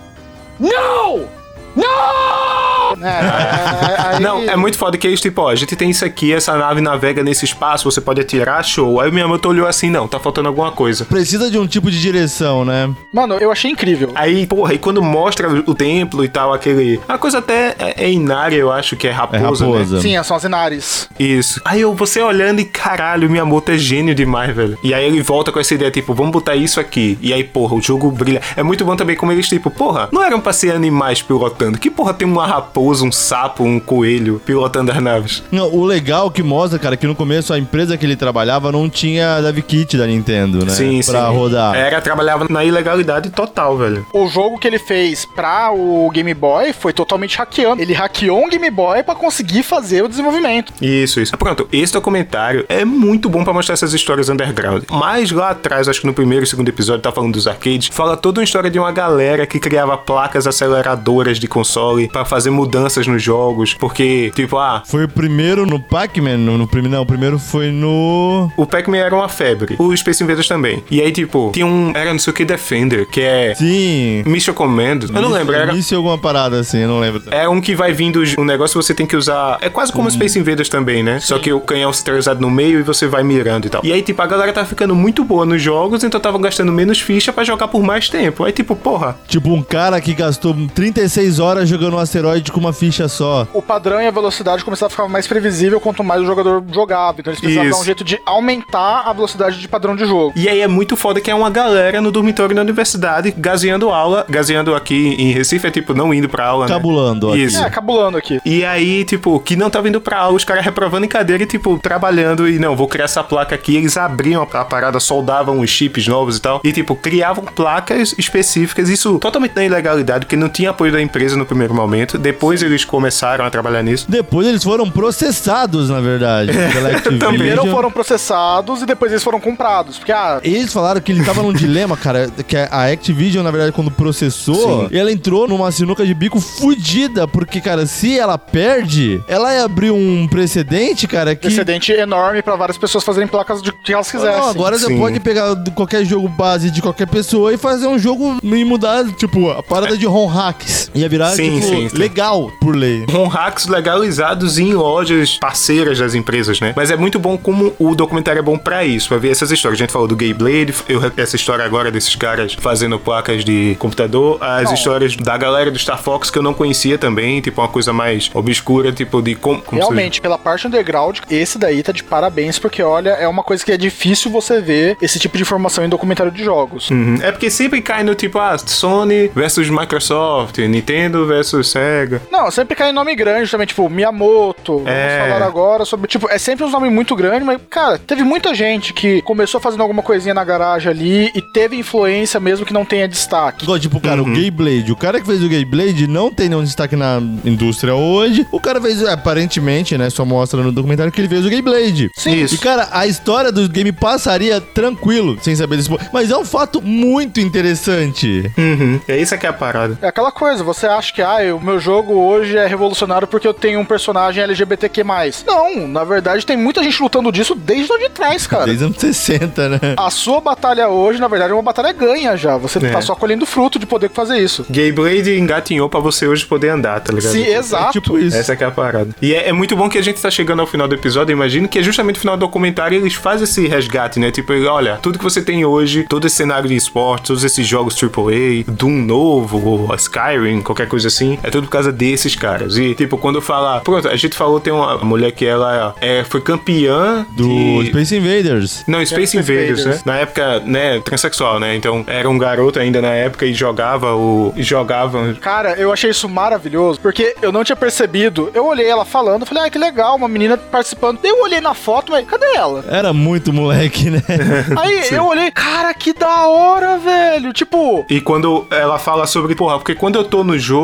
No! No! É, é, aí- Não, é muito foda que eles, tipo, ó, a gente tem isso aqui, essa nave navega nesse espaço, você pode atirar, show. Aí o Miyamoto olhou assim, não, tá faltando alguma coisa. Precisa de um tipo de direção, né? Mano, eu achei incrível. Aí, porra, e quando mostra o templo e tal, aquele. A coisa até é, é Inária, eu acho que é É raposa, raposa. né? Sim, são as Inaris. Isso. Aí eu, você olhando e caralho, o Miyamoto é gênio demais, velho. E aí ele volta com essa ideia, tipo, vamos botar isso aqui. E aí, porra, o jogo brilha. É muito bom também como eles, tipo, porra, não eram pra ser animais pilotando. Que porra tem uma raposa, um sapo, um coelho pilotando as naves? Não, o legal que mostra, cara, que no começo a empresa que ele trabalhava não tinha dev kit da Nintendo, né? Sim, pra sim. rodar. Era, trabalhava na ilegalidade total, velho. O jogo que ele fez pra o Game Boy foi totalmente hackeando. Ele hackeou um Game Boy pra conseguir fazer o desenvolvimento. Isso, isso. Pronto, esse documentário é muito bom pra mostrar essas histórias underground. Mas lá atrás, acho que no primeiro e segundo episódio, tá falando dos arcades, fala toda uma história de uma galera que criava placas aceleradoras de console pra fazer mudanças nos jogos, porque, tipo, ah, Foi o primeiro no Pac-Man, no, no primeiro, não, o primeiro foi no... o Pac-Man era uma febre, o Space Invaders também. E aí, tipo, tinha um, era não sei o que Defender, que é Sim. Mission Command, eu não lembro, era... Isso alguma parada assim, eu não lembro. É um que vai vindo um negócio você tem que usar. É quase como Space Invaders também, né? Só que o canhão se usado no meio e você vai mirando e tal. E aí, tipo, a galera tá ficando muito boa nos jogos, então tava gastando menos ficha pra jogar por mais tempo. Aí, tipo, porra. Tipo, um cara que gastou 36 horas horas jogando um asteroide com uma ficha só. O padrão e a velocidade começaram a ficar mais previsível quanto mais o jogador jogava. Então eles precisavam Isso. dar um jeito de aumentar a velocidade de padrão de jogo. E aí é muito foda que é uma galera no dormitório da universidade gazeando aula. Gazeando aqui em Recife é tipo não indo pra aula, né? Cabulando aqui. Isso. É, cabulando aqui. E aí, tipo, que não tava indo pra aula, os caras reprovando em cadeira e, tipo, trabalhando e não, vou criar essa placa aqui. Eles abriam a, a parada, soldavam os chips novos e tal. E, tipo, criavam placas específicas. Isso totalmente na ilegalidade, porque não tinha apoio da empresa no primeiro momento. Depois eles começaram a trabalhar nisso. Depois eles foram processados, na verdade, Activision. Primeiro foram processados e depois eles foram comprados. Porque, ah, Eles falaram que ele tava num dilema, cara, que a Activision, na verdade, quando processou, ela entrou numa sinuca de bico fudida, porque, cara, se ela perde, ela ia abrir um precedente, cara, que... precedente enorme pra várias pessoas fazerem placas de que elas quisessem. Não, agora você Sim. pode pegar qualquer jogo base de qualquer pessoa e fazer um jogo e mudar, tipo, a parada de ROM hacks. Ia virar, Sim, tipo, sim, sim. legal por lei. com hacks legalizados em lojas parceiras das empresas, né? Mas é muito bom como o documentário é bom pra isso, pra ver essas histórias. A gente falou do Gay Blade, eu, essa história agora desses caras fazendo placas de computador, as Não. histórias da galera do Star Fox que eu não conhecia também, tipo uma coisa mais obscura, tipo de como. Realmente, pela parte underground, esse daí tá de parabéns, porque olha, é uma coisa que é difícil você ver esse tipo de informação em documentário de jogos. Uhum. É porque sempre cai no tipo, ah, Sony versus Microsoft, Nintendo versus Sega. Não, sempre cai em nome grande também, tipo, Miyamoto. É. Vamos falar agora sobre. Tipo, é sempre uns nomes muito grandes, mas, cara, teve muita gente que começou fazendo alguma coisinha na garagem ali e teve influência mesmo que não tenha destaque. Igual, tipo, cara, Uhum. o Gay Blade. O cara que fez o Gay Blade não tem nenhum destaque na indústria hoje. O cara fez, aparentemente, né? Só mostra no documentário que ele fez o Gay Blade. Sim. Isso. E, cara, a história do game passaria tranquilo, sem saber desse. Mas é um fato muito interessante. Uhum. É isso que é a parada. É aquela coisa, você acha que ah, o meu jogo hoje é revolucionário porque eu tenho um personagem LGBTQ+. Não, na verdade tem muita gente lutando disso desde lá de trás, cara. Desde anos 60, né? A sua batalha hoje, na verdade, é uma batalha ganha já. Você É. tá só colhendo fruto de poder fazer isso. Gay Blade engatinhou pra você hoje poder andar, tá ligado? Sim, exato. Tipo isso. Essa que é a parada. E é, é muito bom que a gente tá chegando ao final do episódio, eu imagino que é justamente no final do documentário eles fazem esse resgate, né? Tipo, olha, tudo que você tem hoje, todo esse cenário de esporte, todos esses jogos AAA, Doom novo, Skyrim, qualquer coisa assim, é tudo por causa desses caras. E, tipo, quando fala... Pronto, a gente falou, tem uma mulher que ela é, foi campeã Do de... Space Invaders. Não, Space Space Invaders, Invaders. né? Na época, né, transexual, né? Então, era um garoto ainda na época e jogava o... e jogava... Cara, eu achei isso maravilhoso, porque eu não tinha percebido. Eu olhei ela falando, falei, ah, que legal, uma menina participando. Daí eu olhei na foto, mas cadê ela? Era muito moleque, né? Aí eu olhei, cara, que da hora, velho. Tipo, E quando ela fala sobre, porra, porque quando eu tô no jogo,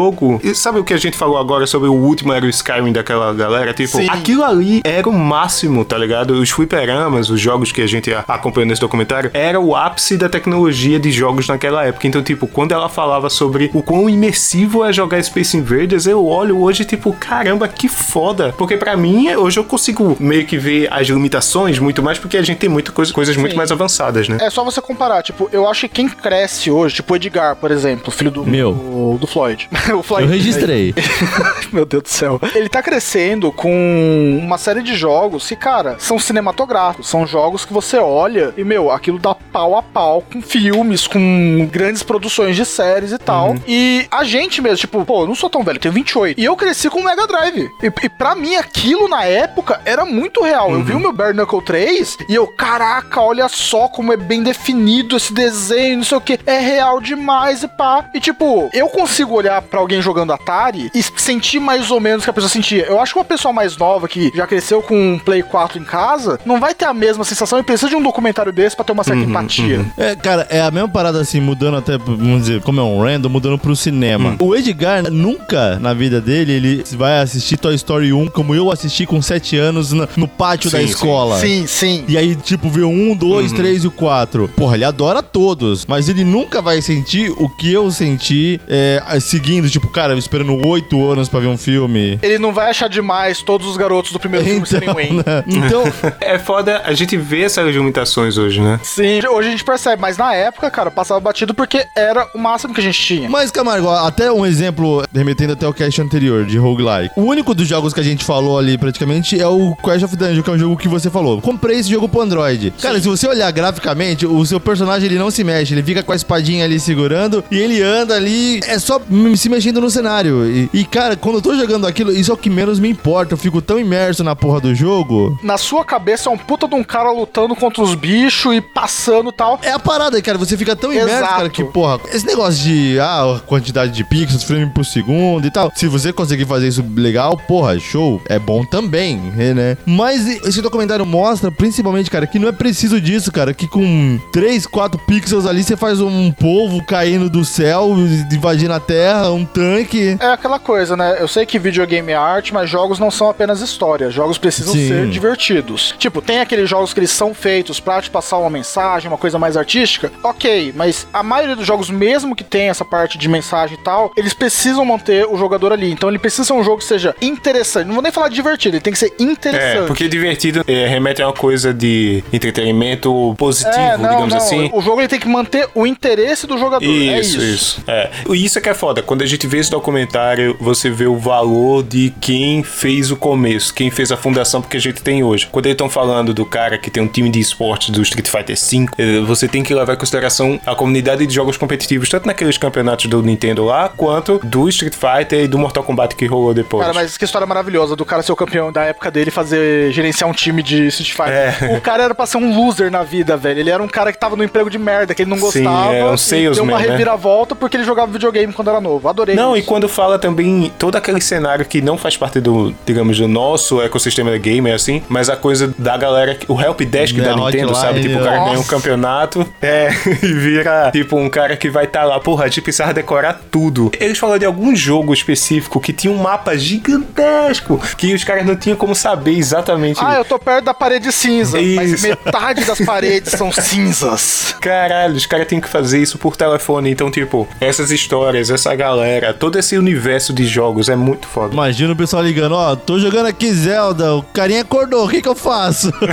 e sabe o que a gente falou agora sobre o último era o Skyrim daquela galera? Tipo, Sim. aquilo ali era o máximo, tá ligado? Os fliperamas, os jogos que a gente acompanhou nesse documentário, era o ápice da tecnologia de jogos naquela época. Então, tipo, quando ela falava sobre o quão imersivo é jogar Space Invaders, eu olho hoje, tipo, caramba, que foda. Porque pra mim, hoje eu consigo meio que ver as limitações muito mais, porque a gente tem muita coisa, coisas muito Sim. mais avançadas, né? é só você comparar. Tipo, eu acho que quem cresce hoje, tipo o Edgar, por exemplo, filho do, Meu. do, do Floyd. o. Eu registrei. Meu Deus do céu. Ele tá crescendo com uma série de jogos que, cara, são cinematográficos. São jogos que você olha e, meu, aquilo dá pau a pau com filmes, com grandes produções de séries e tal. E a gente mesmo, tipo, pô, eu não sou tão velho, tenho 28. E eu cresci com o Mega Drive. E, e pra mim, aquilo na época era muito real. Eu vi o meu Bare Knuckle 3 e eu, caraca, olha só como é bem definido esse desenho, não sei o que. É real demais e pá. E tipo, eu consigo olhar pra alguém jogando Atari e sentir mais ou menos o que a pessoa sentia. Eu acho que uma pessoa mais nova que já cresceu com um Play 4 em casa não vai ter a mesma sensação e precisa de um documentário desse pra ter uma certa empatia. É, cara, é a mesma parada assim, mudando até, vamos dizer, como é um random, mudando pro cinema. O Edgar nunca na vida dele ele vai assistir Toy Story 1 como eu assisti com 7 anos no, no pátio da Sim, escola. Sim, sim. E aí, tipo, vê o 1, 2, 3 e o 4. Porra, ele adora todos, mas ele nunca vai sentir o que eu senti é, seguindo, tipo, cara, esperando 8 anos pra ver um filme. Ele não vai achar demais todos os garotos do primeiro filme serem Então, Wayne. né? então É foda a gente ver essas limitações hoje, né? Sim, hoje a gente percebe, mas na época, cara, passava batido porque era o máximo que a gente tinha. Mas, Camargo, até um exemplo, remetendo até o cast anterior, de roguelike. O único dos jogos que a gente falou ali, praticamente, é o Crash of Dungeon, que é um jogo que você falou. Comprei esse jogo pro Android. Cara, se você olhar graficamente, o seu personagem, ele não se mexe. Ele fica com a espadinha ali segurando e ele anda ali. É só se mexendo no cenário. E, e, cara, quando eu tô jogando aquilo, isso é o que menos me importa. Eu fico tão imerso na porra do jogo. Na sua cabeça é um puta de um cara lutando contra os bichos e passando tal. É a parada, cara. Você fica tão imerso, Exato. cara, que, porra, esse negócio de, ah, quantidade de pixels, frame por segundo e tal. Se você conseguir fazer isso legal, porra, show. É bom também, né? Mas esse documentário mostra, principalmente, cara, que não é preciso disso, cara. Que com 3, 4 pixels ali você faz um polvo caindo do céu, invadindo a terra, um tanque. É aquela coisa, né? Eu sei que videogame é arte, mas jogos não são apenas história. Jogos precisam Sim. ser divertidos. Tipo, tem aqueles jogos que eles são feitos pra te passar uma mensagem, uma coisa mais artística. Ok, mas a maioria dos jogos, mesmo que tenha essa parte de mensagem e tal, eles precisam manter o jogador ali. Então ele precisa ser um jogo que seja interessante. Não vou nem falar de divertido, ele tem que ser interessante. É, porque divertido é, remete a uma coisa de entretenimento positivo, É, não, digamos não. assim. O jogo ele tem que manter o interesse do jogador. é Isso, isso. isso. É. E Isso é que é foda. Quando a gente vê esse documentário, você vê o valor de quem fez o começo, quem fez a fundação porque a gente tem hoje. Quando eles estão falando do cara que tem um time de esportes do Street Fighter V, eh, você tem que levar em consideração a comunidade de jogos competitivos, tanto naqueles campeonatos do Nintendo lá, quanto do Street Fighter e do Mortal Kombat que rolou depois. Cara, mas que história maravilhosa do cara ser o campeão da época dele fazer gerenciar um time de Street Fighter. É. O cara era pra ser um loser na vida, velho. Ele era um cara que tava no emprego de merda, que ele não Sim, gostava. é um salesman, deu uma né? reviravolta porque ele jogava videogame quando era novo. Adorei. Não, e isso. quando fala também todo aquele cenário que não faz parte do, digamos, do nosso ecossistema da gamer, assim, mas a coisa da galera, o help desk Da da Nintendo, hotline, sabe? Tipo, o cara nossa. ganha um campeonato, é, e vira, tipo, um cara que vai estar lá, porra, a gente precisava decorar tudo. Eles falaram de algum jogo específico que tinha um mapa gigantesco, que os caras não tinham como saber exatamente. Ah, eu tô perto da parede cinza, mas Isso. metade das paredes são cinzas. Caralho, os caras têm que fazer isso por telefone. Então, tipo, essas histórias, essa galera, todo esse universo de jogos é muito foda. Imagina o pessoal ligando, ó, tô jogando aqui Zelda, o carinha acordou, o que que eu faço?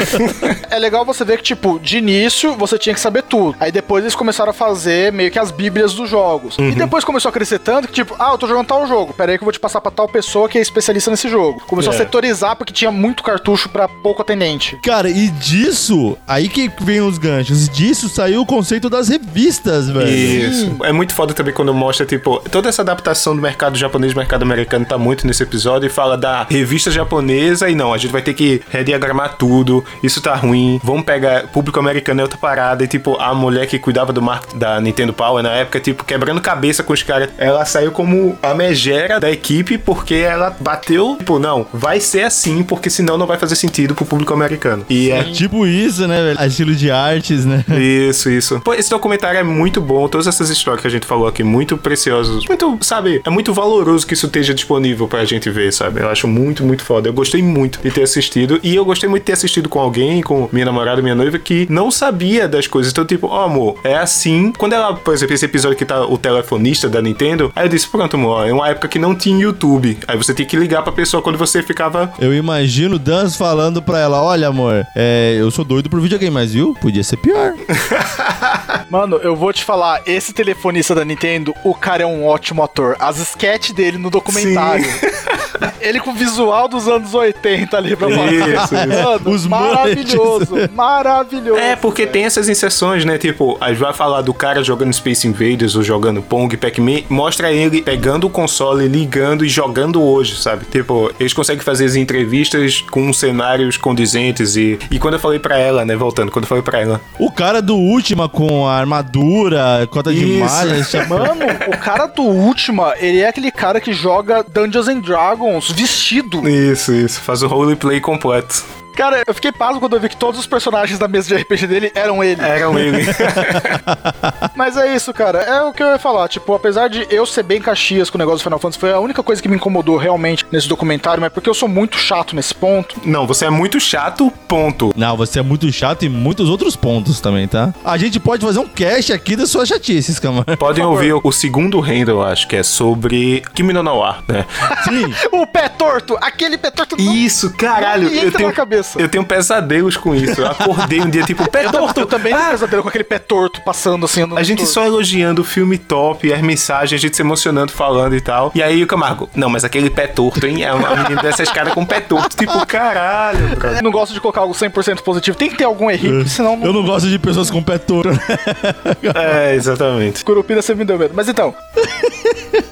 É legal você ver que, tipo, de início você tinha que saber tudo. Aí depois eles começaram a fazer meio que as bíblias dos jogos. Uhum. E depois começou a crescer tanto que, tipo, ah, eu tô jogando tal jogo. Pera aí que eu vou te passar pra tal pessoa que é especialista nesse jogo. Começou É. a setorizar porque tinha muito cartucho pra pouco atendente. Cara, e disso, aí que vem os ganchos, disso saiu o conceito das revistas, velho. Isso. É muito foda também quando mostra, tipo, toda essa adaptação do mercado japonês e mercado americano tá muito nesse episódio e fala da revista japonesa e não, a gente vai ter que rediagramar tudo, isso tá ruim, vamos pegar público americano é outra parada e, tipo, a mulher que cuidava do marketing da Nintendo Power na época, tipo, quebrando cabeça com os caras, ela saiu como a megera da equipe porque ela bateu, tipo, não, vai ser assim porque senão não vai fazer sentido pro público americano. E é Tipo isso, né, velho? Estilo de artes, né? isso, isso. Pô, esse documentário é muito bom. Todas essas histórias que a gente falou aqui, muito preciosas. Muito, sabe, é muito valoroso que isso esteja disponível pra gente ver, sabe? Eu acho muito, muito foda. Eu gostei muito de ter assistido. E eu gostei muito de ter assistido com alguém, com minha namorada, minha noiva, que não sabia das coisas. Então, tipo, ó, amor, é assim. Quando ela, por exemplo, esse episódio que tá o telefonista da Nintendo, aí eu disse, pronto, amor, é uma época que não tinha YouTube. Aí você tinha que ligar pra pessoa quando você ficava. Eu imagino o Dans falando pra ela, olha, amor, é, eu sou doido por videogame, mas viu? Podia ser pior. Mano, eu vou te falar, esse telefonista da Nintendo, o cara é um ótimo ator. As sketches dele no documentário. Ele com o visual dos anos 80 ali pra falar. Isso, isso. Mano, Os maravilhoso, maravilhoso. É, porque tem essas inserções, né? Tipo, a gente vai falar do cara jogando Space Invaders ou jogando Pong, Pac-Man, mostra ele pegando o console, ligando e jogando hoje, sabe? Tipo, eles conseguem fazer as entrevistas com cenários condizentes e... E quando eu falei pra ela, né, voltando, quando eu falei pra ela... O cara do Última com a armadura, cota de malha, Mano, o cara do Ultima, ele é aquele cara que joga Dungeons and Dragons vestido. Isso, isso, faz o roleplay completo. Cara, eu fiquei pasmo quando eu vi que todos os personagens da mesa de RPG dele eram ele. Eram ele. Mas é isso, cara. É o que eu ia falar. Tipo, apesar de eu ser bem caxias com o negócio do Final Fantasy, foi a única coisa que me incomodou realmente nesse documentário, mas porque eu sou muito chato nesse ponto. Não, você é muito chato, ponto. Não, você é muito chato e muitos outros pontos também, tá? A gente pode fazer um cast aqui das suas chatices, Camar. Podem ouvir o, o segundo render, eu acho, que é sobre Kimi no Na wa, né? Sim. O pé torto! Aquele pé torto Isso, caralho. eu entra tenho, na cabeça. Eu tenho pesadelos com isso. Eu acordei um dia, tipo, pé Eu, torto. eu também tenho pesadelo com aquele pé torto passando assim. A gente só elogiando o filme top, as mensagens, a gente se emocionando, falando e tal. E aí o Camargo, não, mas aquele pé torto, hein? É uma menina dessa escada com pé torto. Tipo, caralho. Eu não gosto de colocar algo 100% positivo. Tem que ter algum errinho, senão não... Eu não gosto de pessoas com pé torto. É, exatamente. Curupira você me deu medo. Mas então.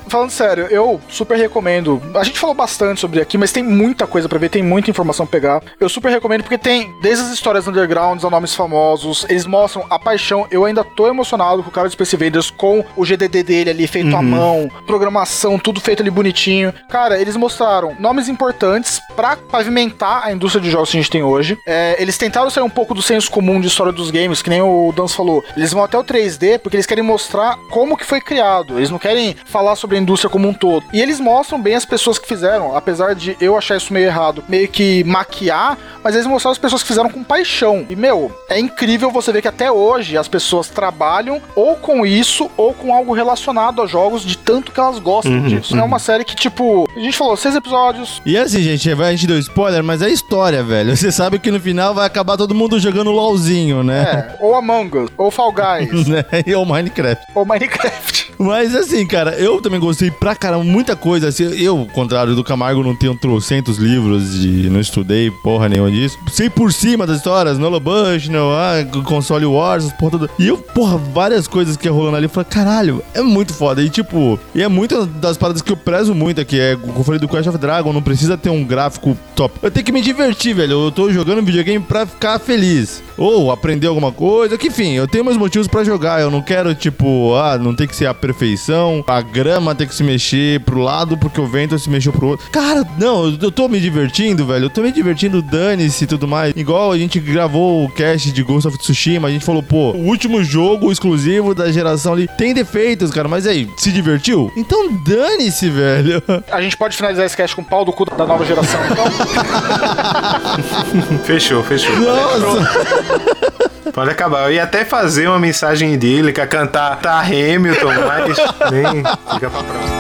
falando sério, eu super recomendo. A gente falou bastante sobre aqui, mas tem muita coisa pra ver, tem muita informação pra pegar. Eu super recomendo porque tem desde as histórias undergrounds a nomes famosos, eles mostram a paixão. Eu ainda tô emocionado com o cara de Space Invaders com o GDD dele ali feito à mão, programação, tudo feito ali bonitinho. Cara, eles mostraram nomes importantes pra pavimentar a indústria de jogos que a gente tem hoje. É, eles tentaram sair um pouco do senso comum de história dos games, que nem o Dans falou. Eles vão até o 3D porque eles querem mostrar como que foi criado. Eles não querem falar sobre a indústria como um todo. E eles mostram bem as pessoas que fizeram, apesar de eu achar isso meio errado, meio que maquiar, mas eles mostraram as pessoas que fizeram com paixão. E, meu, é incrível você ver que até hoje as pessoas trabalham ou com isso ou com algo relacionado a jogos de tanto que elas gostam disso. É uma série que, tipo, a gente falou, seis episódios. E assim, gente, a gente deu spoiler, mas é história, velho. Você sabe que no final vai acabar todo mundo jogando LOLzinho, né? É, ou Among Us, ou Fall Guys, né? E o Minecraft. ou Minecraft. Mas assim, cara, eu também gostei pra caramba, muita coisa. Assim, eu, ao contrário do Camargo, não tenho trocentos livros de. Não estudei porra nenhuma disso. Sei por cima das histórias, Nola Bush, não, ah, console Wars, essas porra toda. E eu, porra, várias coisas que ia rolando ali, eu falei, caralho, é muito foda. E tipo, e é muito das paradas que eu prezo muito aqui. É, como eu falei do Clash of Dragon, não precisa ter um gráfico top. Eu tenho que me divertir, velho. Eu tô jogando videogame pra ficar feliz. Ou aprender alguma coisa, que enfim, eu tenho meus motivos pra jogar. Eu não quero, tipo, ah, não tem que ser a perfeição, a grama tem que se mexer pro lado porque o vento se mexeu pro outro. Cara, não, eu- eu tô me divertindo, velho. Eu tô me divertindo, dane-se e tudo mais. Igual a gente gravou o cast de Ghost of Tsushima, a gente falou, pô, o último jogo exclusivo da geração ali tem defeitos, cara, mas aí, se divertiu? Então dane-se, velho. A gente pode finalizar esse cast com o pau do cu da nova geração, então. Fechou, fechou. Nossa! Pode acabar. Eu ia até fazer uma mensagem idílica, cantar tá Hamilton, mas nem fica pra próxima.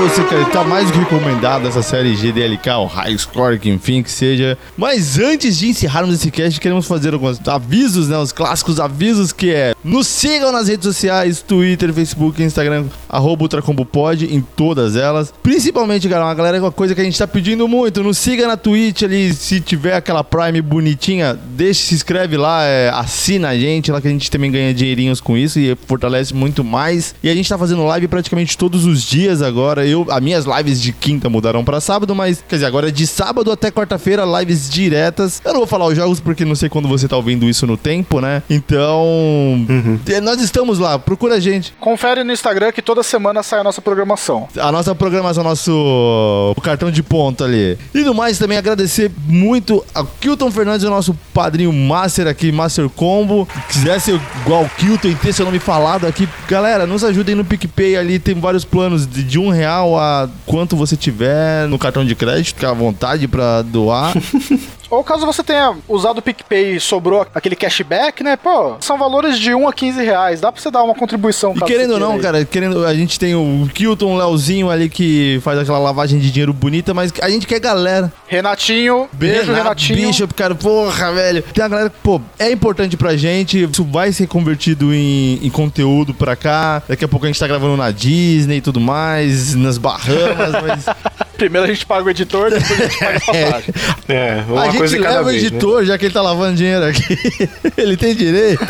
Você que tá mais recomendado essa série GDLK, o High Score, enfim que seja. Mas antes de encerrarmos esse cast, queremos fazer alguns avisos, né? Os clássicos avisos que é nos sigam nas redes sociais, Twitter, Facebook, Instagram, arroba UltraComboPod, em todas elas. Principalmente, galera, uma galera, uma coisa que a gente tá pedindo muito, nos siga na Twitch ali, se tiver aquela Prime bonitinha, deixa, se inscreve lá, é, assina a gente, lá que a gente também ganha dinheirinhos com isso e fortalece muito mais. E a gente tá fazendo live praticamente todos os dias agora. Eu, as minhas lives de quinta mudaram pra sábado, mas quer dizer, agora é de sábado até quarta-feira, lives diretas. Eu não vou falar os jogos porque não sei quando você tá ouvindo isso no tempo, né? Então, é, nós estamos lá, procura a gente. Confere no Instagram que toda semana sai a nossa programação. A nossa programação, nosso o cartão de ponto ali. E no mais, também agradecer muito ao Kilton Fernandes, o nosso padrinho Master aqui, Master Combo. Quiser ser igual o Kilton e ter seu nome falado aqui, galera, nos ajudem no PicPay ali. Tem vários planos de, de um real a quanto você tiver no cartão de crédito, fica à vontade pra doar. Ou caso você tenha usado o PicPay e sobrou aquele cashback, né? Pô, são valores de 1 a 15 reais. Dá pra você dar uma contribuição. E querendo ou não, aí. cara, querendo, a gente tem o Kilton, o Leozinho ali que faz aquela lavagem de dinheiro bonita, mas a gente quer galera. Renatinho, beijo, Renato, Renatinho. Bishop, cara, porra, velho. Tem a galera que, pô, é importante pra gente. Isso vai ser convertido em, em conteúdo pra cá. Daqui a pouco a gente tá gravando na Disney e tudo mais, nas Bahamas, mas. Primeiro a gente paga o editor, depois a gente paga a passagem. É, uma a gente coisa cada leva o né? editor, já que ele tá lavando dinheiro aqui. ele tem direito.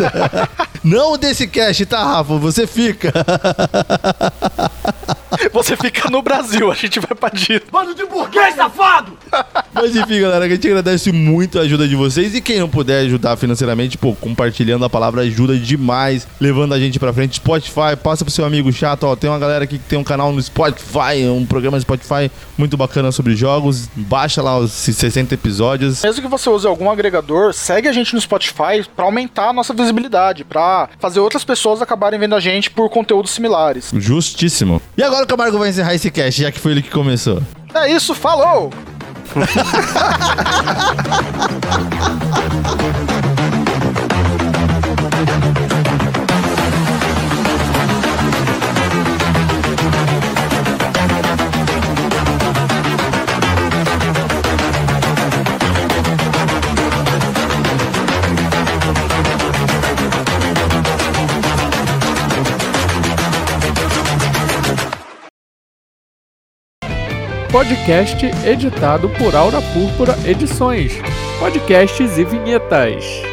Não desse cash, tá, Rafa? Você fica. Você fica no Brasil, a gente vai pra Disney. Bando de burguês safado! Mas enfim, galera, a gente agradece muito a ajuda de vocês. E quem não puder ajudar financeiramente, pô, compartilhando a palavra ajuda demais, levando a gente pra frente. Spotify, passa pro seu amigo chato, ó. Tem uma galera aqui que tem um canal no Spotify, um programa no Spotify muito bacana sobre jogos. Baixa lá os 60 episódios. Mesmo que você use algum agregador, segue a gente no Spotify pra aumentar a nossa visibilidade, pra fazer outras pessoas acabarem vendo a gente por conteúdos similares. Justíssimo. E agora o Camargo vai encerrar esse cast, já que foi ele que começou. É isso, falou! podcast editado por Aura Púrpura Edições, podcasts e vinhetas.